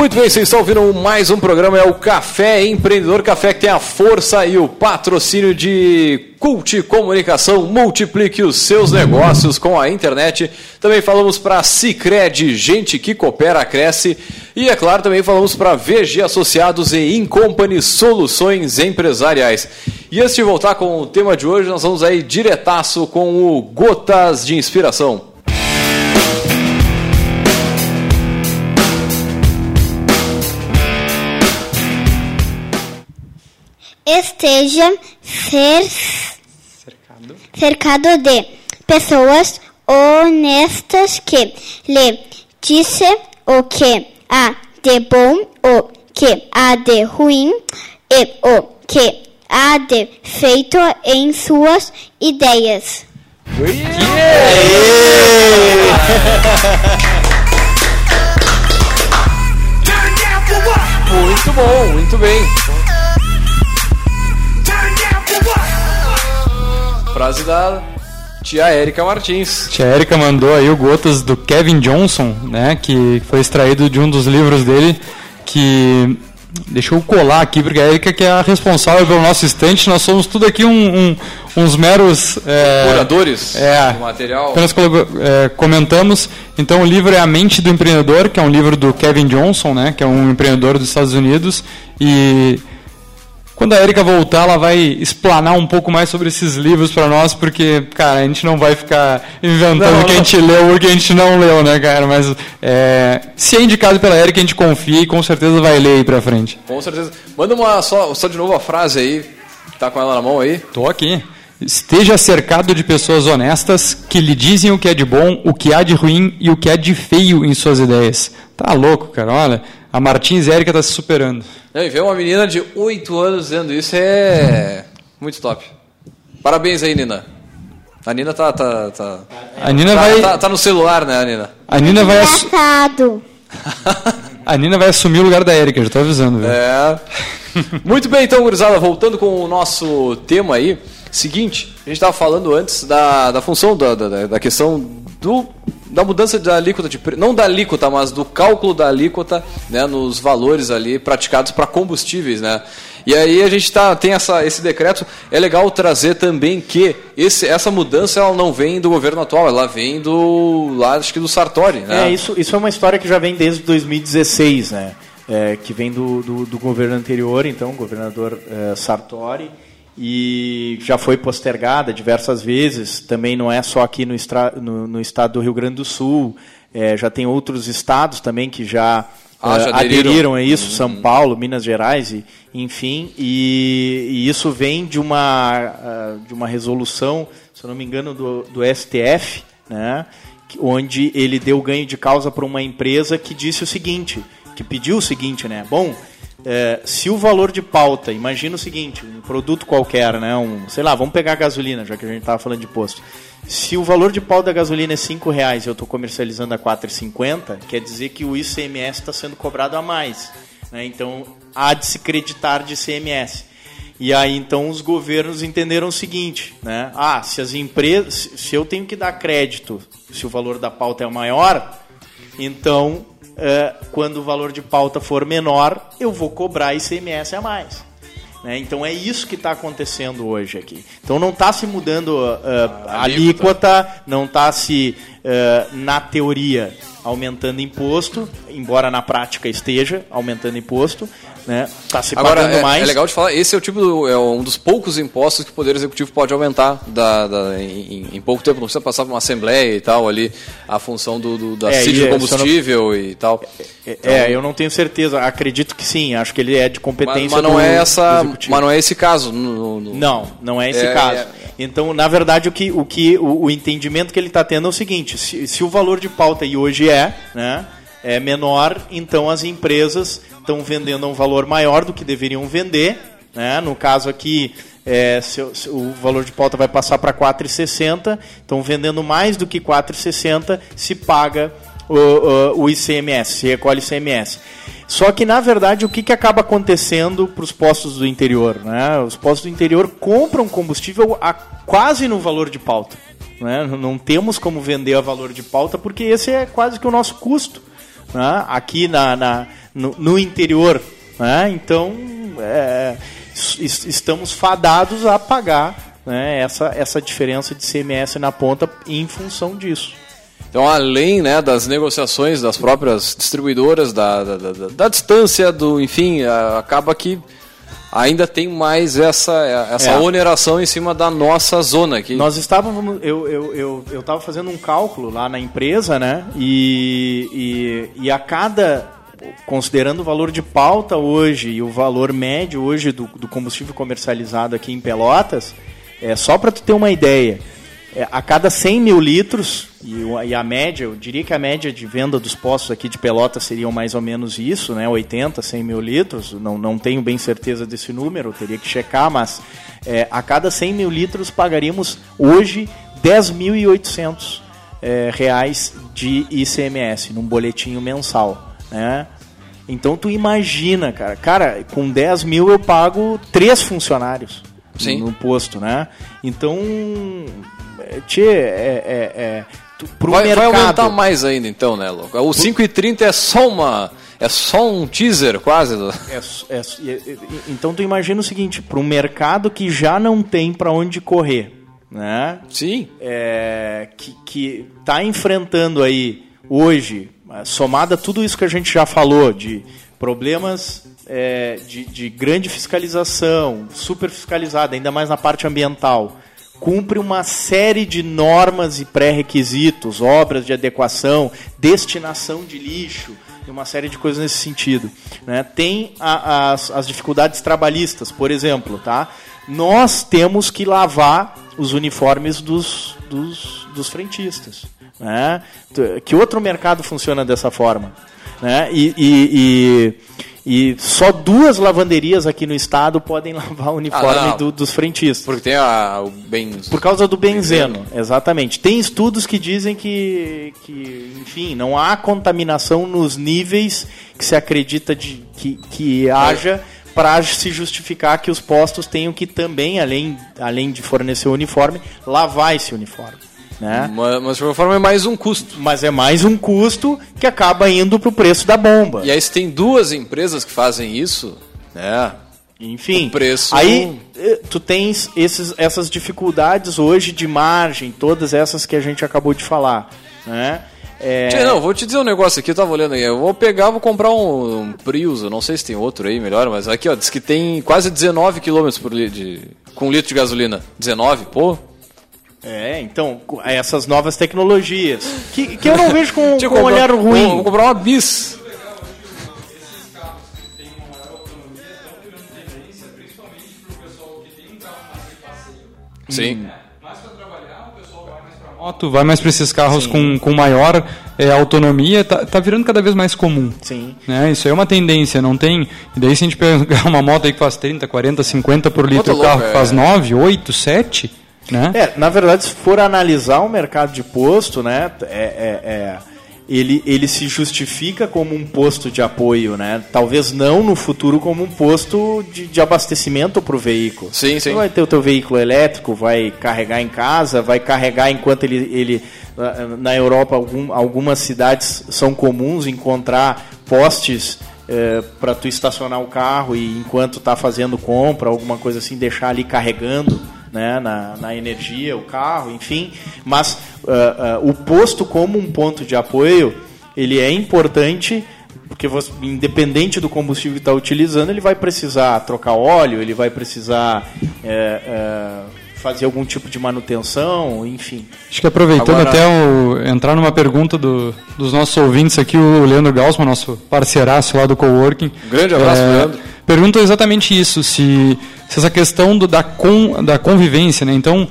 Muito bem, vocês estão ouvindo mais um programa, é o Café Empreendedor, café que tem a força e o patrocínio de Cult Comunicação, multiplique os seus negócios com a internet. Também falamos para Cicred, gente que coopera, cresce. E é claro, também falamos para VG Associados e Incompany Soluções Empresariais. E antes de voltar com o tema de hoje, nós vamos aí diretaço com o Gotas de Inspiração. Esteja cer cercado de pessoas honestas que lhe disse o que há de bom, o que há de ruim e o que há de feito em suas ideias. Muito bom, muito bem. Frase da tia Érica Martins. Tia Érica mandou aí o Gotas do Kevin Johnson, né? Que foi extraído de um dos livros dele. Que. Deixa eu colar aqui, porque a Érica que é a responsável pelo nosso estante. Nós somos tudo aqui um, um, uns meros. É, Curadores é, do material. Apenas é, comentamos. Então o livro é A Mente do Empreendedor, que é um livro do Kevin Johnson, né? Que é um empreendedor dos Estados Unidos. E quando a Erika voltar, ela vai explanar um pouco mais sobre esses livros para nós, porque, cara, a gente não vai ficar inventando Não, o que a não. gente leu ou o que a gente não leu, né, cara? Mas é, se é indicado pela Erika, a gente confia e com certeza vai ler aí pra frente. Com certeza. Manda uma só, só de novo a frase aí. Tá com ela na mão aí? Tô aqui. Esteja cercado de pessoas honestas que lhe dizem o que é de bom, o que há de ruim e o que há de feio em suas ideias. Tá louco, cara. Olha, a Martins Érica tá se superando. Não, e ver uma menina de 8 anos dizendo isso é muito top. Parabéns aí, Nina. A Nina tá. tá, tá, A Nina tá, vai. tá- tá no celular, né, Nina? A Nina vai, Engraçado. a Nina vai assumir o lugar da Érica, já tô avisando, velho. É. Muito bem, então, gurizada, voltando com o nosso tema aí. Seguinte, a gente estava falando antes da, da função, da, da, da questão do, da mudança da alíquota de não da alíquota, mas do cálculo da alíquota né, nos valores ali praticados para combustíveis, né? E aí a gente tá, tem essa, esse decreto, é legal trazer também que esse, essa mudança ela não vem do governo atual, ela vem do lá, acho que do Sartori, né? É, isso, isso é uma história que já vem desde 2016, né? É, que vem do, do, do governo anterior, então, governador eh, Sartori, e já foi postergada diversas vezes. Também não é só aqui no, estra, no, no estado do Rio Grande do Sul, eh, já tem outros estados também que já, Ah, já aderiram. aderiram a isso, São Paulo, Minas Gerais, e, enfim, e, e isso vem de uma, ah, de uma resolução, se eu não me engano, do, do STF, né, onde ele deu ganho de causa para uma empresa que disse o seguinte, que pediu o seguinte, né, bom, é, se o valor de pauta, imagina o seguinte, um produto qualquer, né, um, sei lá, vamos pegar a gasolina, já que a gente estava falando de posto. Se o valor de pauta da gasolina é 5 reais e eu estou comercializando a R$ 4,50, quer dizer que o ICMS está sendo cobrado a mais. Né? Então, há de se creditar de ICMS. E aí, então, os governos entenderam o seguinte, né? Ah, se as empresas... Se eu tenho que dar crédito, se o valor da pauta é maior, então, é, quando o valor de pauta for menor, eu vou cobrar ICMS a mais. Né? Então é isso que está acontecendo hoje aqui. Então não está se mudando ah, a alíquota, não está se, ah, na teoria, aumentando imposto, embora na prática esteja aumentando imposto, né? Está se Agora, pagando é, mais. é legal de falar, esse é o tipo do- é um dos poucos impostos que o Poder Executivo pode aumentar da, da- em, em pouco tempo, não precisa passar por uma assembleia e tal ali, a função do, do- da É, de é, combustível e tal. É, é, eu não tenho certeza. Acredito que sim. Acho que ele é de Mas, competência mas não do- é essa, mas não é esse caso. no- no- Não, não é esse É, caso. é, Então, na verdade, o que o, que, o, o entendimento que ele está tendo é o seguinte: se, se o valor de pauta e hoje é, né, é menor, então as empresas estão vendendo a um valor maior do que deveriam vender. Né? No caso aqui, é, o- valor de pauta vai passar para 4,60, estão vendendo mais do que 4,60, se paga o, o, o ICMS, se recolhe ICMS. Só que, na verdade, o que, que acaba acontecendo para os postos do interior? Né? Os postos do interior compram combustível a quase no valor de pauta. Né? Não temos como vender a valor de pauta porque esse é quase que o nosso custo. né? Aqui na, na, no, no interior. Né? Então, é, estamos fadados a pagar né, essa, essa diferença de CMS na ponta em função disso. Então, além né, das negociações das próprias distribuidoras, da, da, da, da distância, do, enfim, acaba que ainda tem mais essa, essa é. oneração em cima da nossa zona aqui. Nós estávamos, eu eu eu eu estava fazendo um cálculo lá na empresa, né? E, e, e a cada considerando o valor de pauta hoje e o valor médio hoje do, do combustível comercializado aqui em Pelotas, é só para tu ter uma ideia é, a cada 100 mil litros, e, e, a média, eu diria que a média de venda dos postos aqui de Pelota seriam mais ou menos isso, né, 80, 100 mil litros, não, não tenho bem certeza desse número, teria que checar, mas é, a cada 100 mil litros pagaríamos hoje 10.800 é, reais de ICMS, num boletinho mensal, né? Então tu imagina, cara, cara, com 10 mil eu pago três funcionários Sim. no posto, né? Então tchê, é, é, é pro vai, mercado... vai aumentar mais ainda então, né, Louco? O 5,30 é só uma... É só um teaser, quase. É, é, então tu imagina o seguinte, para um mercado que já não tem para onde correr, né? Sim. É, que, que tá enfrentando aí hoje, somada tudo isso que a gente já falou de problemas é, de, de grande fiscalização, super fiscalizada, ainda mais na parte ambiental, cumpre uma série de normas e pré-requisitos, obras de adequação, destinação de lixo, uma série de coisas nesse sentido. Né? Tem a, as, as dificuldades trabalhistas, por exemplo, tá? Nós temos que lavar os uniformes dos, dos, dos frentistas. Né? Que outro mercado funciona dessa forma? Né? e, e, e e só duas lavanderias aqui no estado podem lavar o uniforme ah, do, dos frentistas. Porque tem a, o ben... Por causa do benzeno, benzeno, exatamente. Tem estudos que dizem que, que, enfim, não há contaminação nos níveis que se acredita de, que, que haja para se justificar que os postos tenham que também, além, além de fornecer o uniforme, lavar esse uniforme. Né? Mas, mas de qualquer forma é mais um custo. Mas é mais um custo que acaba indo para o preço da bomba. E aí se tem duas empresas que fazem isso, né? Enfim, o preço... aí eh, tu tens esses, essas dificuldades hoje de margem, todas essas que a gente acabou de falar, né? É... Não, vou te dizer um negócio aqui, eu tava olhando aí. Eu vou pegar, vou comprar um, um Prius, eu não sei se tem outro aí melhor, mas aqui, ó, diz que tem quase 19 km por litro de, com litro de gasolina. 19, pô, é, então, essas novas tecnologias. Que, que eu não vejo com, com um olhar ruim. Vou, vou comprar uma bis. Sim. moto, vai mais para esses carros com, com maior é, autonomia, tá, tá virando cada vez mais comum. Sim. Né? Isso é uma tendência, não tem. E daí se a gente pegar uma moto aí que faz 30, 40, 50 por litro, o carro que faz 9, 8, 7, né? É, na verdade, se for analisar o mercado de posto, né, é, é, é, ele, ele se justifica como um posto de apoio, né? Talvez não no futuro como um posto de, de abastecimento para o veículo. Sim, sim. Você vai ter o teu veículo elétrico, vai carregar em casa, vai carregar enquanto ele, ele na Europa algum, algumas cidades são comuns encontrar postes é, para tu estacionar o carro e enquanto está fazendo compra, alguma coisa assim, deixar ali carregando né, na, na energia, o carro, enfim. Mas uh, uh, o posto como um ponto de apoio, ele é importante porque você, independente do combustível que está utilizando, ele vai precisar trocar óleo, ele vai precisar é, fazer algum tipo de manutenção, enfim. Acho que aproveitando Agora... até o, entrar numa pergunta do, dos nossos ouvintes aqui, o Leandro Gaussman, nosso parceiraço lá do Coworking. grande abraço, é, Leandro. Pergunta exatamente isso, se se essa questão do, da, con, da convivência, né? Então,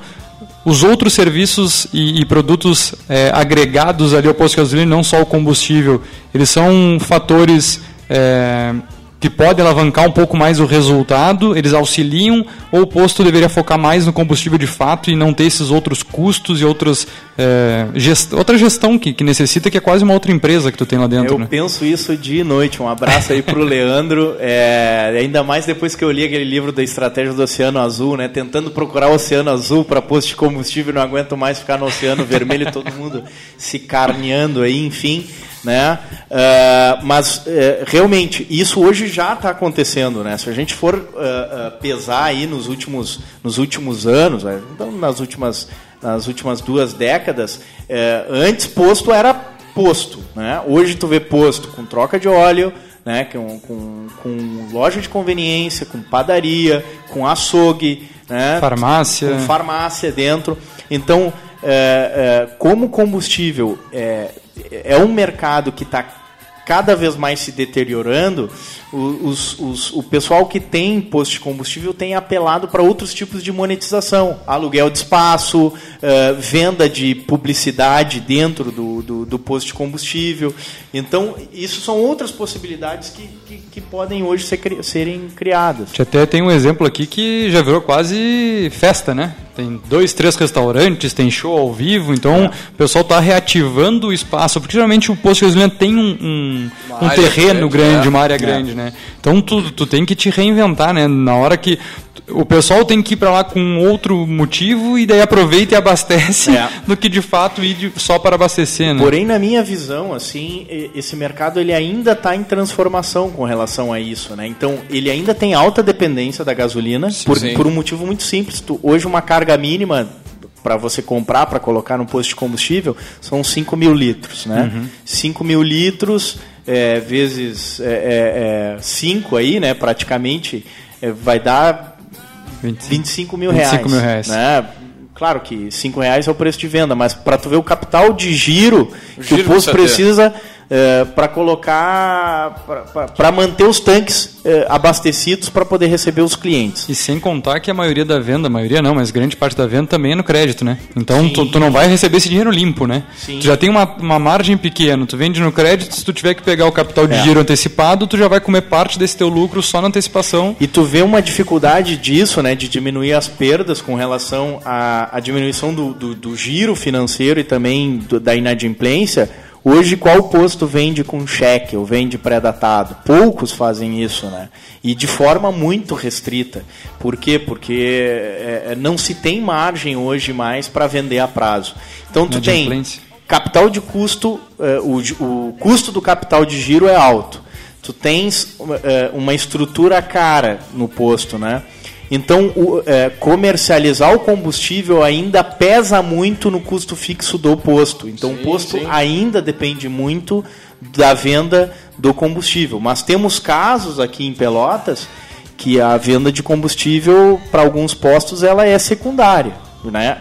os outros serviços e, e produtos é, agregados ali ao posto de gasolina, não só o combustível, eles são fatores é, que podem alavancar um pouco mais o resultado, eles auxiliam, ou o posto deveria focar mais no combustível de fato e não ter esses outros custos e outras, é, gest outra gestão que, que necessita, que é quase uma outra empresa que tu tem lá dentro. Eu né? penso isso dia e noite. Um abraço aí para o Leandro, é, ainda mais depois que eu li aquele livro da Estratégia do Oceano Azul, né, tentando procurar o Oceano Azul para posto de combustível, não aguento mais ficar no Oceano Vermelho e todo mundo se carneando aí, enfim. Né? Uh, mas uh, realmente isso hoje já está acontecendo, né? Se a gente for uh, pesar aí nos últimos, nos últimos anos, né? então nas últimas, nas últimas duas décadas, antes posto era posto, né? Hoje tu vê posto com troca de óleo, né? Com, com, com loja de conveniência, com padaria, com açougue, né? Farmácia, com farmácia dentro. Então, como combustível é, é um mercado que está cada vez mais se deteriorando, os, os, o pessoal que tem posto de combustível tem apelado para outros tipos de monetização. Aluguel de espaço, uh, venda de publicidade dentro do, do, do, posto de combustível. Então, isso são outras possibilidades que, que, que podem hoje ser, serem criadas. A gente até tem um exemplo aqui que já virou quase festa, né? Tem dois, três restaurantes, tem show ao vivo, então é. o pessoal está reativando o espaço, porque geralmente o posto de gasolina tem um, um, um terreno grande, grande é. uma área é. grande, né? Então tu, tu tem que te reinventar, né? Na hora que o pessoal tem que ir para lá com outro motivo e daí aproveita e abastece é. do que de fato ir só para abastecer, né? Porém, na minha visão, assim, esse mercado ele ainda está em transformação com relação a isso, né? Então, ele ainda tem alta dependência da gasolina sim, por, sim. por um motivo muito simples. Tu, hoje, uma carga mínima para você comprar, para colocar no posto de combustível, são 5 mil litros, né? Uhum. 5 mil litros é, vezes 5 é, é, é aí, né? Praticamente é, vai dar 25, 25 mil 25 reais. Mil reais. Né? Claro que 5 reais é o preço de venda, mas para tu ver o capital de giro o que giro o posto precisa é, para colocar, para manter os tanques é, abastecidos para poder receber os clientes. E sem contar que a maioria da venda, a maioria não, mas grande parte da venda também é no crédito, né? Então tu, tu, não vai receber esse dinheiro limpo, né? Sim. Tu já tem uma, uma margem pequena, tu vende no crédito, se tu tiver que pegar o capital de é. giro antecipado, tu já vai comer parte desse teu lucro só na antecipação. E tu vê uma dificuldade disso, né, de diminuir as perdas com relação à, à diminuição do, do, do giro financeiro e também do, da inadimplência, Hoje, qual posto vende com cheque ou vende pré-datado? Poucos fazem isso, né? E de forma muito restrita. Por quê? Porque é, é não se tem margem hoje mais para vender a prazo. Então, tu tem capital de custo, é, o, o custo do capital de giro é alto. Tu tens é, uma estrutura cara no posto, né? Então, o, é, comercializar o combustível ainda pesa muito no custo fixo do posto. Então, sim, o posto sim. ainda depende muito da venda do combustível. Mas temos casos aqui em Pelotas que a venda de combustível para alguns postos ela é secundária, né?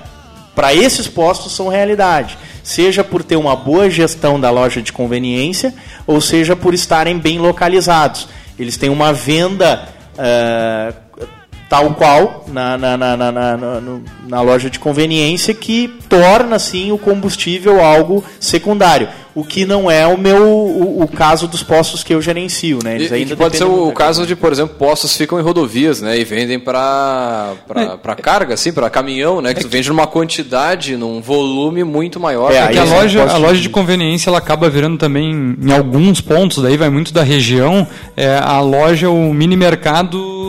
Para esses postos são realidade, seja por ter uma boa gestão da loja de conveniência, ou seja por estarem bem localizados. Eles têm uma venda uh, tal qual na, na, na, na, na, na, loja de conveniência que torna assim o combustível algo secundário. O que não é o meu o, o caso dos postos que eu gerencio, né? Eles e, ainda pode ser o, caso de, por exemplo, postos ficam em rodovias, né? E vendem para para é. carga, assim, para caminhão, né? Que é tu vende numa quantidade, num volume muito maior. É, é que a loja, a loja de conveniência ela acaba virando também em alguns pontos, daí vai muito da região. É, a loja, o mini mercado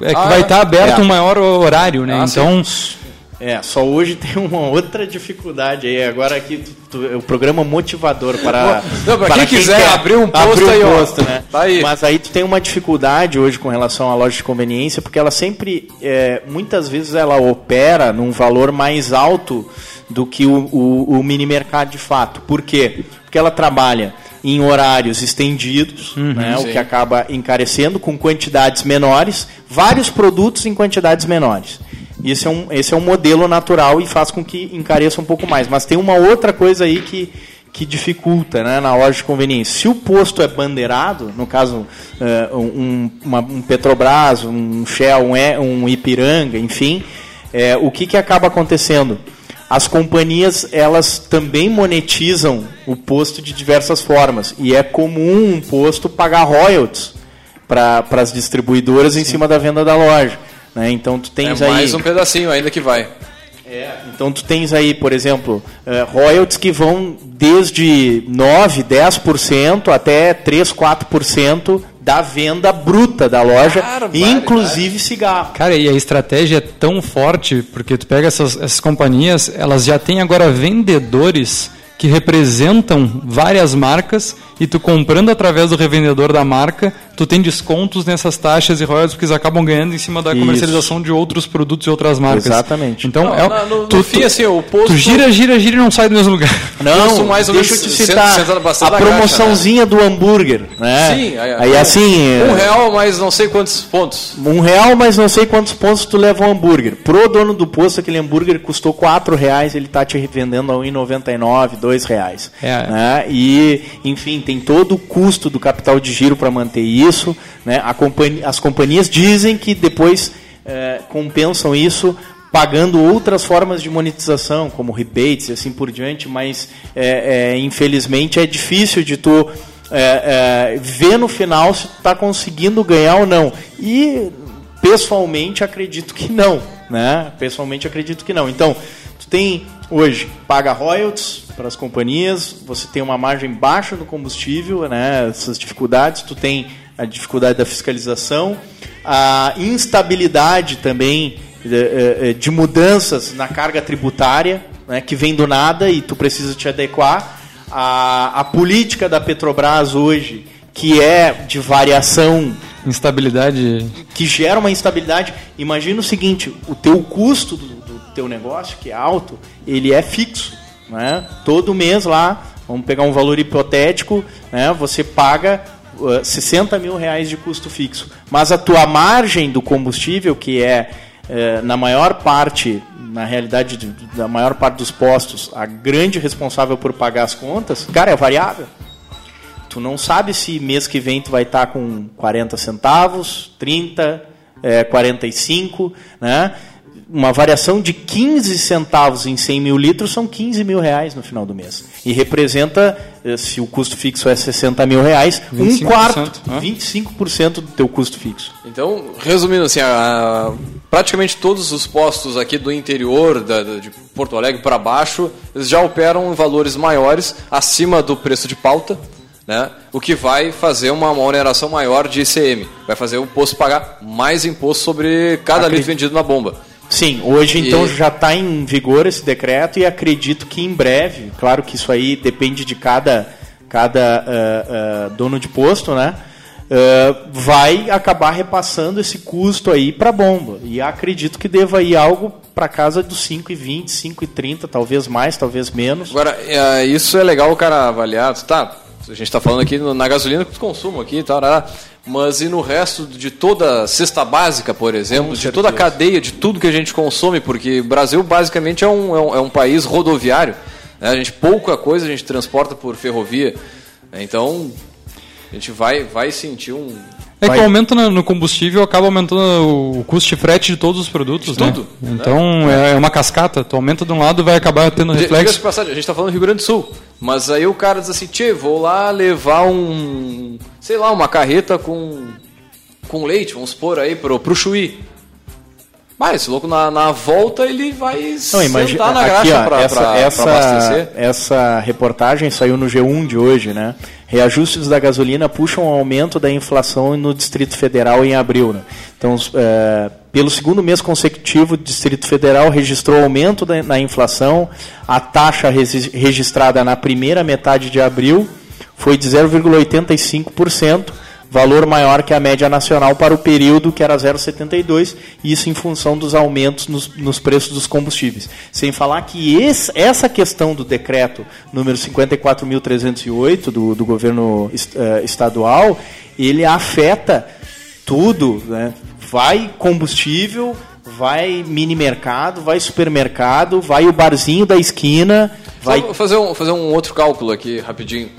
é que ah, vai estar aberto é. um maior horário, né? Ah, então sim. É, só hoje tem uma outra dificuldade aí. Agora aqui tu, tu, o programa motivador para, Não, para quem, quem, quiser quer abrir um posto, abrir um aí, posto né? Tá aí. Mas aí tu tem uma dificuldade hoje com relação à loja de conveniência, porque ela sempre, é, muitas vezes ela opera num valor mais alto do que o, o, o mini mercado de fato. Por quê? Porque ela trabalha em horários estendidos, uhum, né, o que acaba encarecendo com quantidades menores, vários produtos em quantidades menores. Esse é, um, esse é um modelo natural e faz com que encareça um pouco mais. Mas tem uma outra coisa aí que, que dificulta né, na loja de conveniência. Se o posto é bandeirado, no caso uh, um, uma, um, Petrobras, um Shell, um, um Ipiranga, enfim, é, o que, que acaba acontecendo? As companhias elas também monetizam o posto de diversas formas e é comum um posto pagar royalties para as distribuidoras Sim. em cima da venda da loja. Né? Então tu tens é aí mais um pedacinho ainda que vai. É, então tu tens aí, por exemplo, uh, royalties que vão desde 9, 10% até 3, 4% da venda bruta da loja, inclusive cigarro. Cara, e a estratégia é tão forte, porque tu pega essas, essas companhias, elas já têm agora vendedores que representam várias marcas e tu comprando através do revendedor da marca, tu tem descontos nessas taxas e royalties porque eles acabam ganhando em cima da Isso. comercialização de outros produtos e outras marcas. Exatamente. Então, Não, é, no- no tu, fim, tu- assim, o posto- tu gira, gira, gira e não sai do mesmo lugar. Não, mais ou deixa eu te cento- citar a na graxa, promoçãozinha do hambúrguer, né? Sim, aí assim, Um é, real, mais não sei quantos pontos. um real, mas não sei quantos pontos tu leva um hambúrguer. Pro dono do posto, aquele hambúrguer custou quatro reais, ele tá te vendendo a 1,99, dois reais. É. né? E, enfim, tem todo o custo do capital de giro para manter isso. Né? Companhia- as companhias dizem que depois eh, compensam isso pagando outras formas de monetização, como rebates e assim por diante, mas é, é, infelizmente é difícil de tu é, é, ver no final se está conseguindo ganhar ou não. E pessoalmente acredito que não, né? Pessoalmente acredito que não. Então, tem hoje paga royalties para as companhias, você tem uma margem baixa no combustível, né? Essas dificuldades, tu tem a dificuldade da fiscalização, a instabilidade também de, de mudanças na carga tributária, né, que vem do nada e tu precisa te adequar. A, a política da Petrobras hoje, que é de variação Instabilidade. que gera uma instabilidade. Imagina o seguinte: o teu custo do teu negócio, que é alto, ele é fixo. Né? Todo mês lá, vamos pegar um valor hipotético, né? você paga uh, 60 mil reais de custo fixo. Mas a tua margem do combustível, que é eh, na maior parte, na realidade de- da maior parte dos postos, a grande responsável por pagar as contas, cara, é variável. Tu não sabe se mês que vem tu vai estar com 40 centavos, 30, é, 45, né? Uma variação de 15 centavos em 100 mil litros são 15 mil reais no final do mês. E representa, eh, se o custo fixo é 60 mil reais, um 25%, quarto, né? 25% do teu custo fixo. Então, resumindo assim, a- praticamente todos os postos aqui do interior, da- da- de Porto Alegre para baixo, eles já operam em valores maiores, acima do preço de pauta, né? o que vai fazer uma, uma oneração maior de ICM. Vai fazer o posto pagar mais imposto sobre cada Acredito. litro vendido na bomba. Sim, hoje então E- já está em vigor esse decreto e acredito que em breve, claro que isso aí depende de cada, cada ah, ah, dono de posto, né? ah, vai acabar repassando esse custo aí para a bomba. E acredito que deva ir algo para casa dos 5,20, 5,30, talvez mais, talvez menos. Agora, é, isso é legal o cara avaliar, tá? A gente está falando aqui na gasolina que consumo aqui tarará, mas e no resto de toda a cesta básica, por exemplo, de toda a cadeia de tudo que a gente consome, porque o Brasil basicamente é um, é um, é um país rodoviário, né? a gente pouca coisa a gente transporta por ferrovia, então a gente vai, vai sentir um... É Vai. que o aumento no combustível acaba aumentando o custo de frete de todos os produtos, De né? tudo, Então é uma cascata. Tu aumenta de um lado vai acabar tendo Diga-se reflexo. de passagem, a gente está falando do Rio Grande do Sul, mas aí o cara diz assim, tchê, vou lá levar um, sei lá, uma carreta com, com leite, vamos supor aí, pro, pro Chuí. Mas esse louco na, na volta ele vai Não, sentar imagina, na aqui, graxa para essa, essa, abastecer. essa reportagem saiu no G1 de hoje, né? Reajustes da gasolina puxam o aumento da inflação no Distrito Federal em abril. Né? Então, eh, pelo segundo mês consecutivo, o Distrito Federal registrou aumento da, na inflação. A taxa registrada na primeira metade de abril foi de 0,85%, valor maior que a média nacional para o período que era 0,72, isso em função dos aumentos nos, nos preços dos combustíveis. Sem falar que esse- essa questão do decreto número 54.308 do, do governo eh, estadual, ele afeta tudo, né? vai combustível, vai mini mercado, vai supermercado, vai o barzinho da esquina, vai Vou fazer um, fazer um outro cálculo aqui, rapidinho.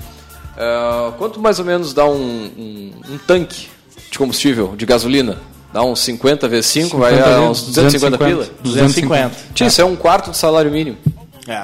É, quanto mais ou menos dá um, um, um tanque de combustível, de gasolina? Dá uns 50 vezes 5, vai 50 dar uns 250 pila? 250. Tio, isso é um quarto do salário mínimo. É.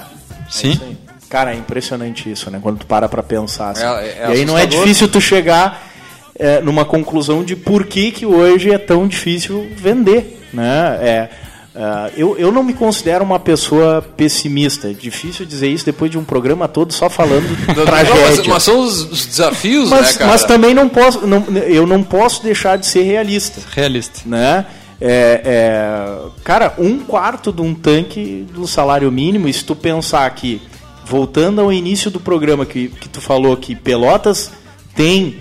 Sim. aí. Cara, é impressionante isso, né? Quando tu para pra pensar. assim. É- é e aí não é difícil tu chegar é, numa conclusão de por que, que hoje é tão difícil vender, né? É, é, eu, eu não me considero uma pessoa pessimista. É difícil dizer isso depois de um programa todo só falando tragédia. mas, mas são os, os desafios, Mas, né, cara? mas também não posso, não, eu não posso deixar de ser realista Realista. né? É, é, cara, um quarto de um tanque do salário mínimo, e se tu pensar que voltando ao início do programa que, que tu falou que Pelotas tem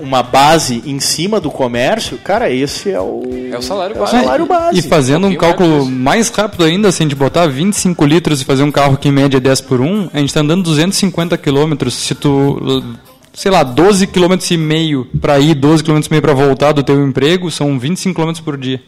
uma base em cima do comércio, cara, esse é o, É o salário é o base. salário base. E fazendo um mais cálculo mais rápido ainda, se a gente botar 25 litros e fazer um carro que em média é 10 por 1, a gente está andando 250 quilômetros. Se tu, sei lá, 12 quilômetros e meio para ir, 12 quilômetros e meio para voltar do teu emprego, são 25 quilômetros por dia.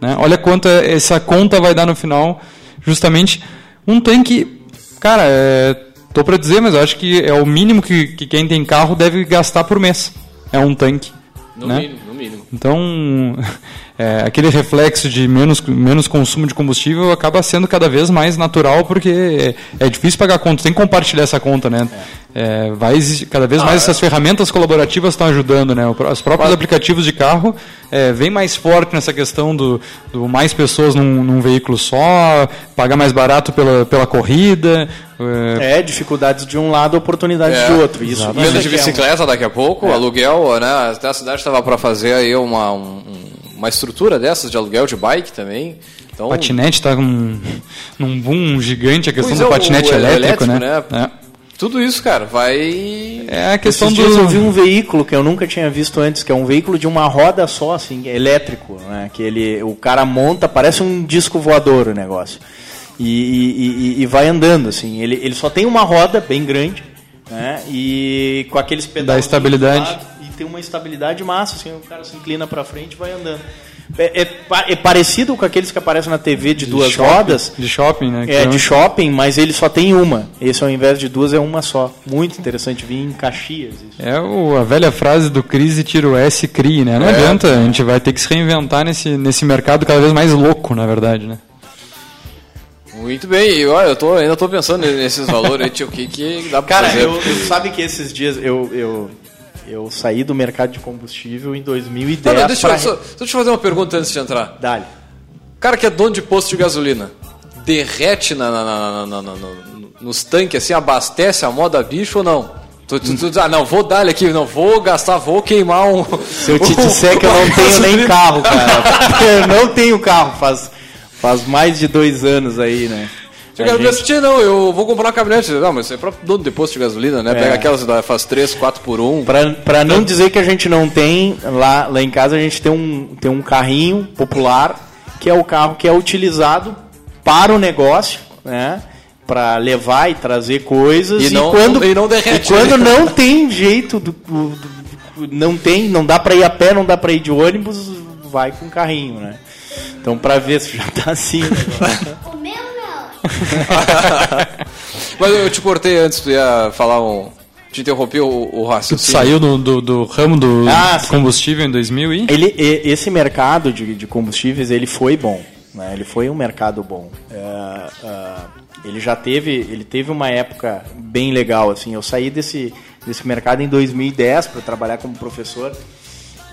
Né? Olha quanto essa conta vai dar no final. Justamente um tanque, cara, é, tô para dizer, mas eu acho que é o mínimo que, que quem tem carro deve gastar por mês. É um tanque. No né? mínimo, no mínimo. Então, é, aquele reflexo de menos, menos consumo de combustível acaba sendo cada vez mais natural, porque é, é difícil pagar a conta, tem que compartilhar essa conta, né? É, vai cada vez mais essas ferramentas colaborativas estão ajudando, né? Os próprios aplicativos de carro é, vem mais forte nessa questão do, do mais pessoas num, num veículo só, pagar mais barato pela, pela corrida. é, É, dificuldades de um lado, oportunidades É. de outro. Isso, isso de é é bicicleta daqui a pouco, aluguel, né? Até a cidade estava para fazer aí uma, um- um- uma estrutura dessas de aluguel de bike também. Então, Patinete está num, num boom gigante a questão do é, patinete o elétrico, elétrico, né? né? tudo isso, cara, vai. É, é a questão Esses do... eu vi um veículo que eu nunca tinha visto antes, que é um veículo de uma roda só, assim, elétrico, né? Que ele, o cara monta, parece um disco voador o negócio. E, e- e- e vai andando, assim. Ele, ele só tem uma roda bem grande, né? E com aqueles pedais. estabilidade. E tem uma estabilidade massa, assim, o cara se inclina pra frente e vai andando. É, é é parecido com aqueles que aparecem na TV de, duas shopping, rodas. De shopping, né? É, de shopping, mas ele só tem uma. Esse ao invés de duas é uma só. Muito interessante, vi em Caxias. Isso. É o- a velha frase do crise tira o S crie, né? Não É. adianta, a gente vai ter que se reinventar nesse, nesse mercado cada vez mais louco, na verdade, né? Muito bem, e olha, eu tô, ainda tô pensando nesses valores aí, tio, o que, que dá pra Cara, fazer? eu, eu- sabe que esses dias eu, eu, eu saí do mercado de combustível em 2010 Não, não, deixa, eu, pra... só, deixa eu te fazer uma pergunta antes de entrar. Dale. O cara que é dono de posto de gasolina, derrete na, na- na- na- na- no- nos tanques assim, abastece a moda bicho ou não? Tu, tu, tu ah, não, vou dar ele aqui, não, vou gastar, vou queimar um. Se eu te disser que eu não tenho nem carro, cara. eu não tenho carro, faz, faz mais de dois anos aí, né? Eu A quero gente- assistir, não, eu vou comprar uma caminhonete. Não, mas você é próprio dono de posto de gasolina, né? É. Pega aquelas, da- faz 3, 4 por 1. Pra, pra não dizer que a gente não tem, lá, lá em casa a gente tem um, tem um carrinho popular, que é o carro que é utilizado para o negócio, né? Pra levar e trazer coisas. E não- quando, e não derrete, e quando né? não tem jeito, do, do- do- não tem, não dá pra ir a pé, não dá pra ir de ônibus, vai com carrinho, né? Então pra ver se já tá assim. Mas eu te cortei antes, tu ia falar um. Te interrompi o, o Tu raciocínio. saiu do, do, do ramo do Ah, combustível em 2000 e... Ele, esse mercado de, de combustíveis ele foi bom, né? Ele foi um mercado bom. É, é, ele já teve, ele teve uma época bem legal assim. Eu saí desse desse mercado em 2010 para trabalhar como professor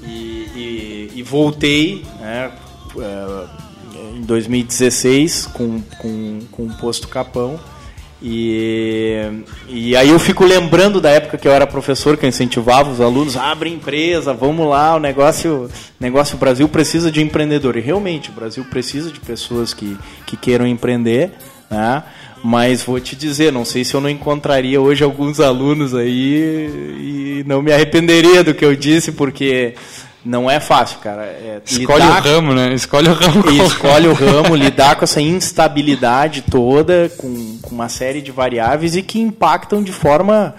e, e- e voltei, né? É, em 2016 com, com, com o posto Capão. E, e aí eu fico lembrando da época que eu era professor, que eu incentivava os alunos, abre empresa, vamos lá, o negócio, negócio o Brasil precisa de empreendedor. E realmente, o Brasil precisa de pessoas que, que queiram empreender, né? Mas vou te dizer, não sei se eu não encontraria hoje alguns alunos aí e não me arrependeria do que eu disse, porque não é fácil, cara. É Escolhe lidar- o ramo, né? Escolhe o ramo. e escolhe o ramo, lidar com essa instabilidade toda, com, com uma série de variáveis e que impactam de forma,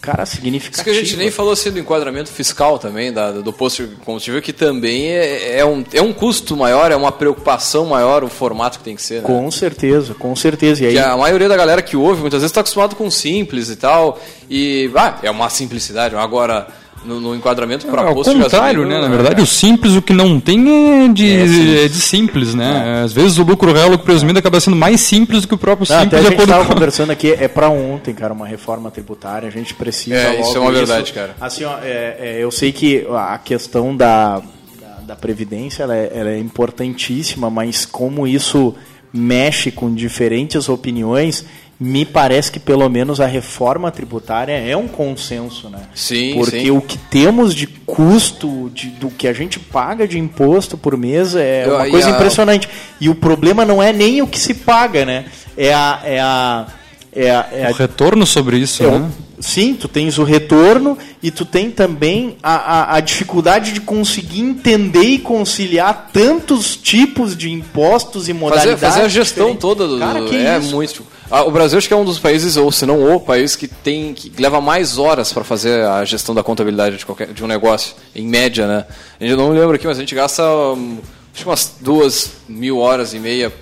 cara, Isso significativa. que a gente nem falou assim do enquadramento fiscal também, da, do posto de combustível, que também é, é um, é um custo maior, é uma preocupação maior o formato que tem que ser. Né? Com certeza, com certeza. E aí, Que a maioria da galera que ouve muitas vezes está acostumado com simples e tal. E ah, é uma simplicidade. Agora, no, no enquadramento para É, ao posto de contrário, gasolina, né? Na verdade, o simples, o que não tem é de, é de simples, né? Às vezes o lucro real, o lucro presumido acaba sendo mais simples do que o próprio Não, até simples, a de gente estava conversando aqui, é para ontem, cara, uma reforma tributária. A gente precisa. É, isso logo é uma verdade, cara. Assim, ó, é, é, eu sei que a questão da, da, da previdência ela é, ela é importantíssima, mas como isso mexe com diferentes opiniões, me parece que pelo menos a reforma tributária é um consenso, né? Sim, Porque sim. o que temos de custo de, do que a gente paga de imposto por mês é Eu- uma e coisa a- impressionante. E o problema não é nem o que se paga, né? É a, é a, é, a- é a O retorno sobre isso, é o- né? Sim, tu tens o retorno e tu tem também a, a, a dificuldade de conseguir entender e conciliar tantos tipos de impostos e Fazer, modalidades. fazer a gestão diferentes. toda do, Cara, que é isso? muito. Ah, o Brasil acho que é um dos países, ou se não o país, que tem que leva mais horas para fazer a gestão da contabilidade de, qualquer, de um negócio, em média, né? A gente não lembra aqui, mas a gente gasta hum, acho que umas duas mil horas e meia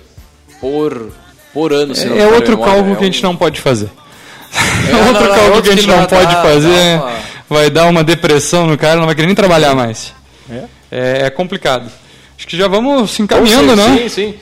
por, por ano. se não É me falha a outro memória. cálculo É que a gente um- não pode fazer. É, outro não, não, cálculo que a gente não pode dá- fazer. dá uma- Vai dar uma depressão no cara, não vai querer nem trabalhar mais. É, é complicado. Acho que já vamos se encaminhando, sim, né? Sim, sim.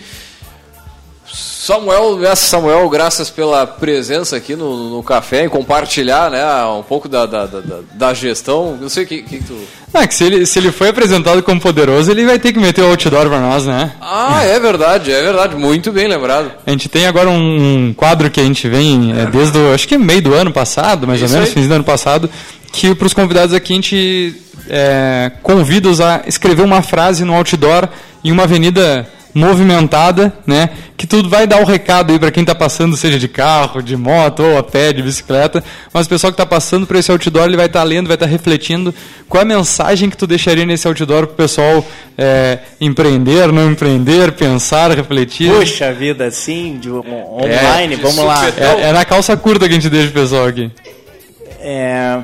Samuel, graças Samuel, graças pela presença aqui no, no café e compartilhar né, um pouco da, da, da, da- gestão. Não sei o que, que tu. Ah, que se ele, se ele foi apresentado como poderoso, ele vai ter que meter o outdoor pra nós, né? Ah, é verdade, é verdade, muito bem lembrado. A gente tem agora um, um quadro que a gente vem é, desde o, acho que meio do ano passado, mais Isso ou menos, aí. fins do ano passado, que para os convidados aqui a gente é, convida-os a escrever uma frase no outdoor em uma avenida movimentada, né? Que tudo vai dar o recado aí para quem está passando, seja de carro, de moto ou a pé, de bicicleta. Mas o pessoal que está passando por esse outdoor, ele vai estar lendo, vai estar refletindo qual é a mensagem que tu deixaria nesse outdoor para o pessoal é, empreender, não empreender, pensar, refletir. Puxa vida, assim, de, on- online, de vamos lá. É, é na calça curta que a gente deixa o pessoal aqui. É,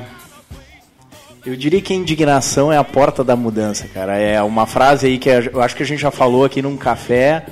eu diria que a indignação é a porta da mudança, cara. É uma frase aí que eu acho que a gente já falou aqui num café.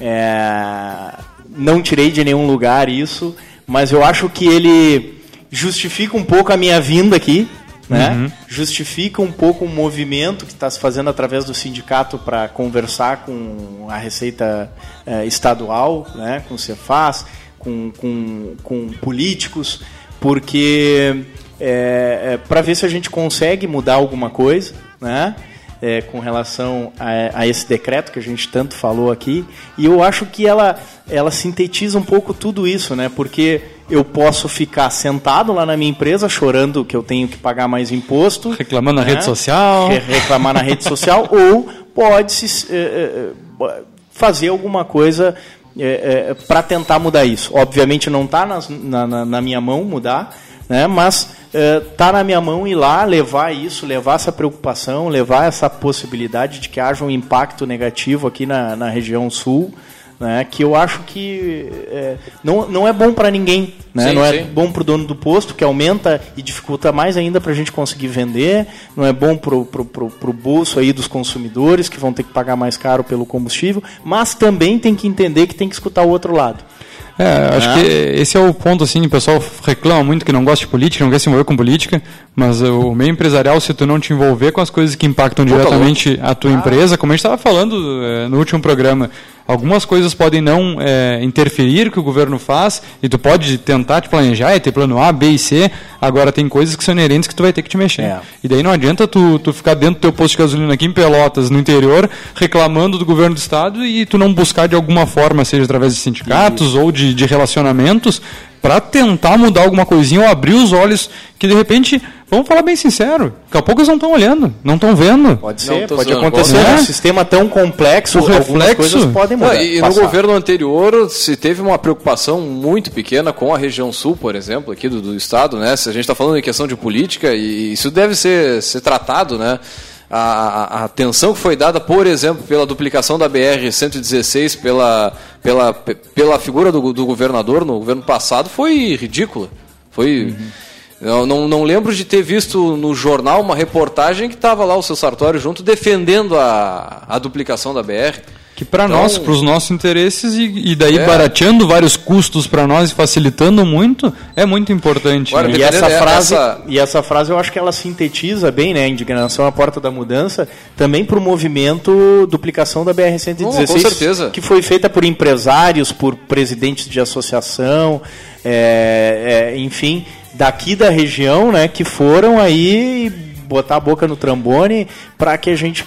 É, não tirei de nenhum lugar isso, mas eu acho que ele justifica um pouco a minha vinda aqui, né? Justifica um pouco o movimento que está se fazendo através do sindicato para conversar com a Receita eh, Estadual, né? Com o Cefaz, com, com, com políticos, porque é, para ver se a gente consegue mudar alguma coisa, né? É, com relação a, a esse decreto que a gente tanto falou aqui. E eu acho que ela, ela sintetiza um pouco tudo isso, né? Porque eu posso ficar sentado lá na minha empresa chorando que eu tenho que pagar mais imposto. Reclamando na né? rede social. Re- reclamar na rede social, ou pode se, eh, eh, fazer alguma coisa para tentar mudar isso. Obviamente não está na, na, na minha mão mudar, né? mas está na minha mão ir lá, levar isso, levar essa preocupação, levar essa possibilidade de que haja um impacto negativo aqui na, na região sul, né? que eu acho que é, não, não é bom para ninguém. Né? Sim, não é sim. bom para o dono do posto, que aumenta e dificulta mais ainda para a gente conseguir vender, não é bom para o bolso aí dos consumidores, que vão ter que pagar mais caro pelo combustível, mas também tem que entender que tem que escutar o outro lado. É, acho Ah. que esse é o ponto, assim, o pessoal reclama muito que não gosta de política, não quer se envolver com política, mas o meio empresarial, se tu não te envolver com as coisas que impactam diretamente a tua empresa, como a gente estava falando eh, no último programa, algumas coisas podem não eh, interferir que o governo faz, e tu pode tentar te planejar, e ter plano A, B e C, agora tem coisas que são inerentes que tu vai ter que te mexer. É. E daí não adianta tu, tu ficar dentro do teu posto de gasolina aqui em Pelotas, no interior, reclamando do governo do estado e tu não buscar de alguma forma, seja através de sindicatos ou de, de relacionamentos, para tentar mudar alguma coisinha ou abrir os olhos que de repente, vamos falar bem sincero, daqui a pouco eles não estão olhando, não estão vendo. Pode ser, pode zoando. acontecer. Pode. Um É. sistema tão complexo, O reflexo- coisas podem mudar. e no passar. governo anterior se teve uma preocupação muito pequena com a região sul, por exemplo, aqui do, do estado, né? Se a gente está falando em questão de política e isso deve ser, ser tratado, né? A, a- a atenção que foi dada, por exemplo, pela duplicação da BR 116 pela, pela, pe- pela figura do, do governador no governo passado foi ridícula. Foi. Eu não, não lembro de ter visto no jornal uma reportagem que estava lá o seu Sartório junto defendendo a, a duplicação da BR. Que para Então- nós, para os nossos interesses e, e daí É. barateando vários custos para nós e facilitando muito, é muito importante. Agora, né? E essa, é- frase, essa- e essa frase eu acho que ela sintetiza bem, né? A indignação à porta da mudança, também para o movimento duplicação da BR-116. Oh, com certeza. Que foi feita por empresários, por presidentes de associação, é, é, enfim, daqui da região, né? Que foram aí botar a boca no trambone para que a gente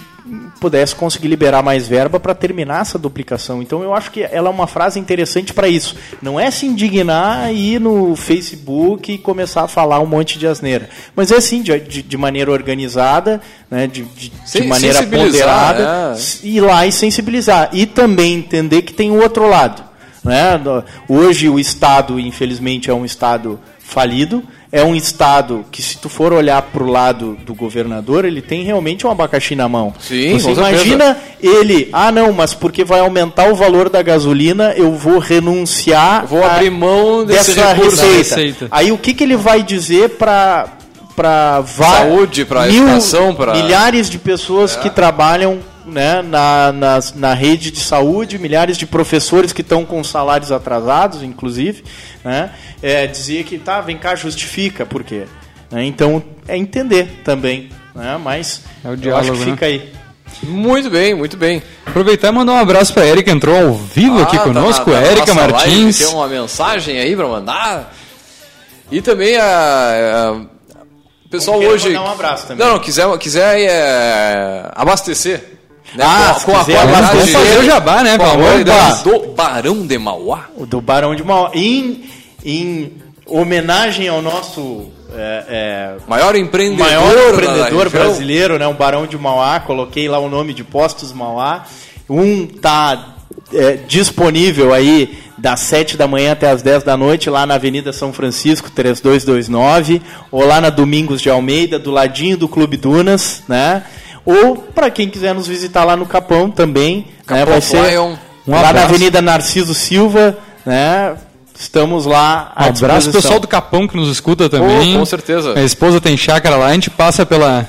pudesse conseguir liberar mais verba para terminar essa duplicação. Então eu acho que ela é uma frase interessante para isso. Não é se indignar e ir no Facebook e começar a falar um monte de asneira. Mas é assim, de, de, de maneira organizada, né, de, de, de maneira ponderada, é. ir lá e sensibilizar. E também entender que tem o outro lado. Né? Hoje o Estado, infelizmente, é um Estado falido. É um Estado que, se tu for olhar para o lado do governador, ele tem realmente um abacaxi na mão. Sim, Você imagina ele, ah não, mas porque vai aumentar o valor da gasolina, eu vou renunciar Vou a- abrir mão desse dessa recurso. receita. receita. Aí o que, que ele vai dizer para para Saúde, pra educação, É. milhares de pessoas que trabalham né, na, nas- na rede de saúde, milhares de professores que estão com salários atrasados, inclusive, né, é, dizer que tá, vem cá, justifica, por quê? Né, então é entender também, né, mas É o eu acho diálogo, que né? fica aí. Muito bem, muito bem. Aproveitar e mandar um abraço pra Erika, entrou ao vivo aqui Ah, tá conosco, na- tá na Erika Martins. Tem uma mensagem aí pra mandar. E também a. a- pessoal hoje. mandar um abraço também. Não, não, quiser, quiser é, abastecer. Né, Ah, com, com a abastecer, fazer o jabá, né, com a pelo amor de do Barão de Mauá. O do Barão de Mauá. Em, em homenagem ao nosso é, é, Maior empreendedor, maior empreendedor brasileiro, né, o Barão de Mauá, coloquei lá o nome de Postos Mauá. Um tá é, disponível aí das 7 da manhã até as 10 da noite lá na Avenida São Francisco 3229, ou lá na Domingos de Almeida, do ladinho do Clube Dunas, né? Ou para quem quiser nos visitar lá no Capão também, né, Capão vai ser Lion. Um lá na. Avenida Narciso Silva, né? Estamos lá Um abraço pessoal do Capão que nos escuta também. Oh, com certeza. Minha esposa tem chácara lá, a gente passa pela,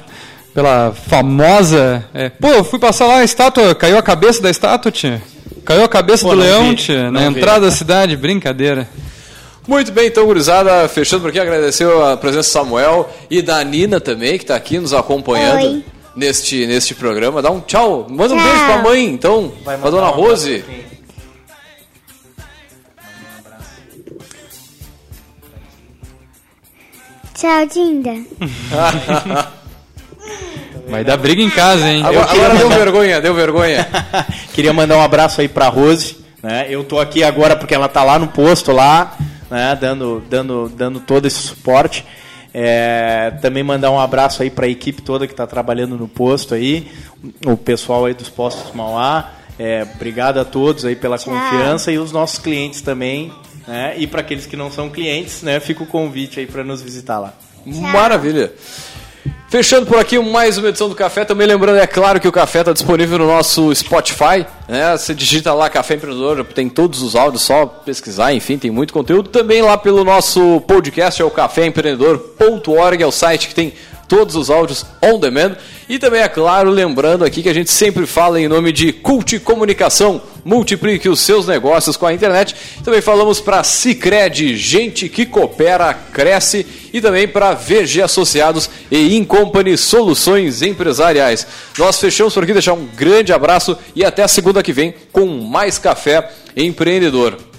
pela famosa. é, pô, eu fui passar lá a estátua, caiu a cabeça da estátua, tia. Caiu a cabeça Pô, do leão, vi, tia, na vi. entrada da cidade, brincadeira. Muito bem, então, gurizada, fechando por aqui, agradecer a presença do Samuel e da Nina também, que está aqui nos acompanhando Oi. Neste, neste programa. Dá um tchau, manda um Tchau. beijo pra mãe, então, Vai pra dona um abraço Rose. Tchau, Dinda. Vai dar briga em casa, hein? Agora, agora deu mandar- vergonha, deu vergonha. Queria mandar um abraço aí pra Rose. Né? Eu tô aqui agora porque ela tá lá no posto lá, né? dando, dando, dando todo esse suporte. É, também mandar um abraço aí para a equipe toda que está trabalhando no posto aí, o pessoal aí dos postos Mauá. É, obrigado a todos aí pela Tchau. confiança e os nossos clientes também. Né? E para aqueles que não são clientes, né? fica o convite aí para nos visitar lá. Maravilha. Fechando por aqui mais uma edição do Café. Também lembrando, é claro, que o Café está disponível no nosso Spotify. Né? Você digita lá Café Empreendedor, tem todos os áudios, só pesquisar, enfim, tem muito conteúdo. Também lá pelo nosso podcast, é o caféempreendedor.org, é o site que tem todos os áudios on demand. E também, é claro, lembrando aqui que a gente sempre fala em nome de Cult Comunicação. Multiplique os seus negócios com a internet. Também falamos para Cicred, gente que coopera, cresce. E também para VG Associados e Incompany Soluções Empresariais. Nós fechamos por aqui, deixar um grande abraço e até a segunda que vem com mais Café Empreendedor.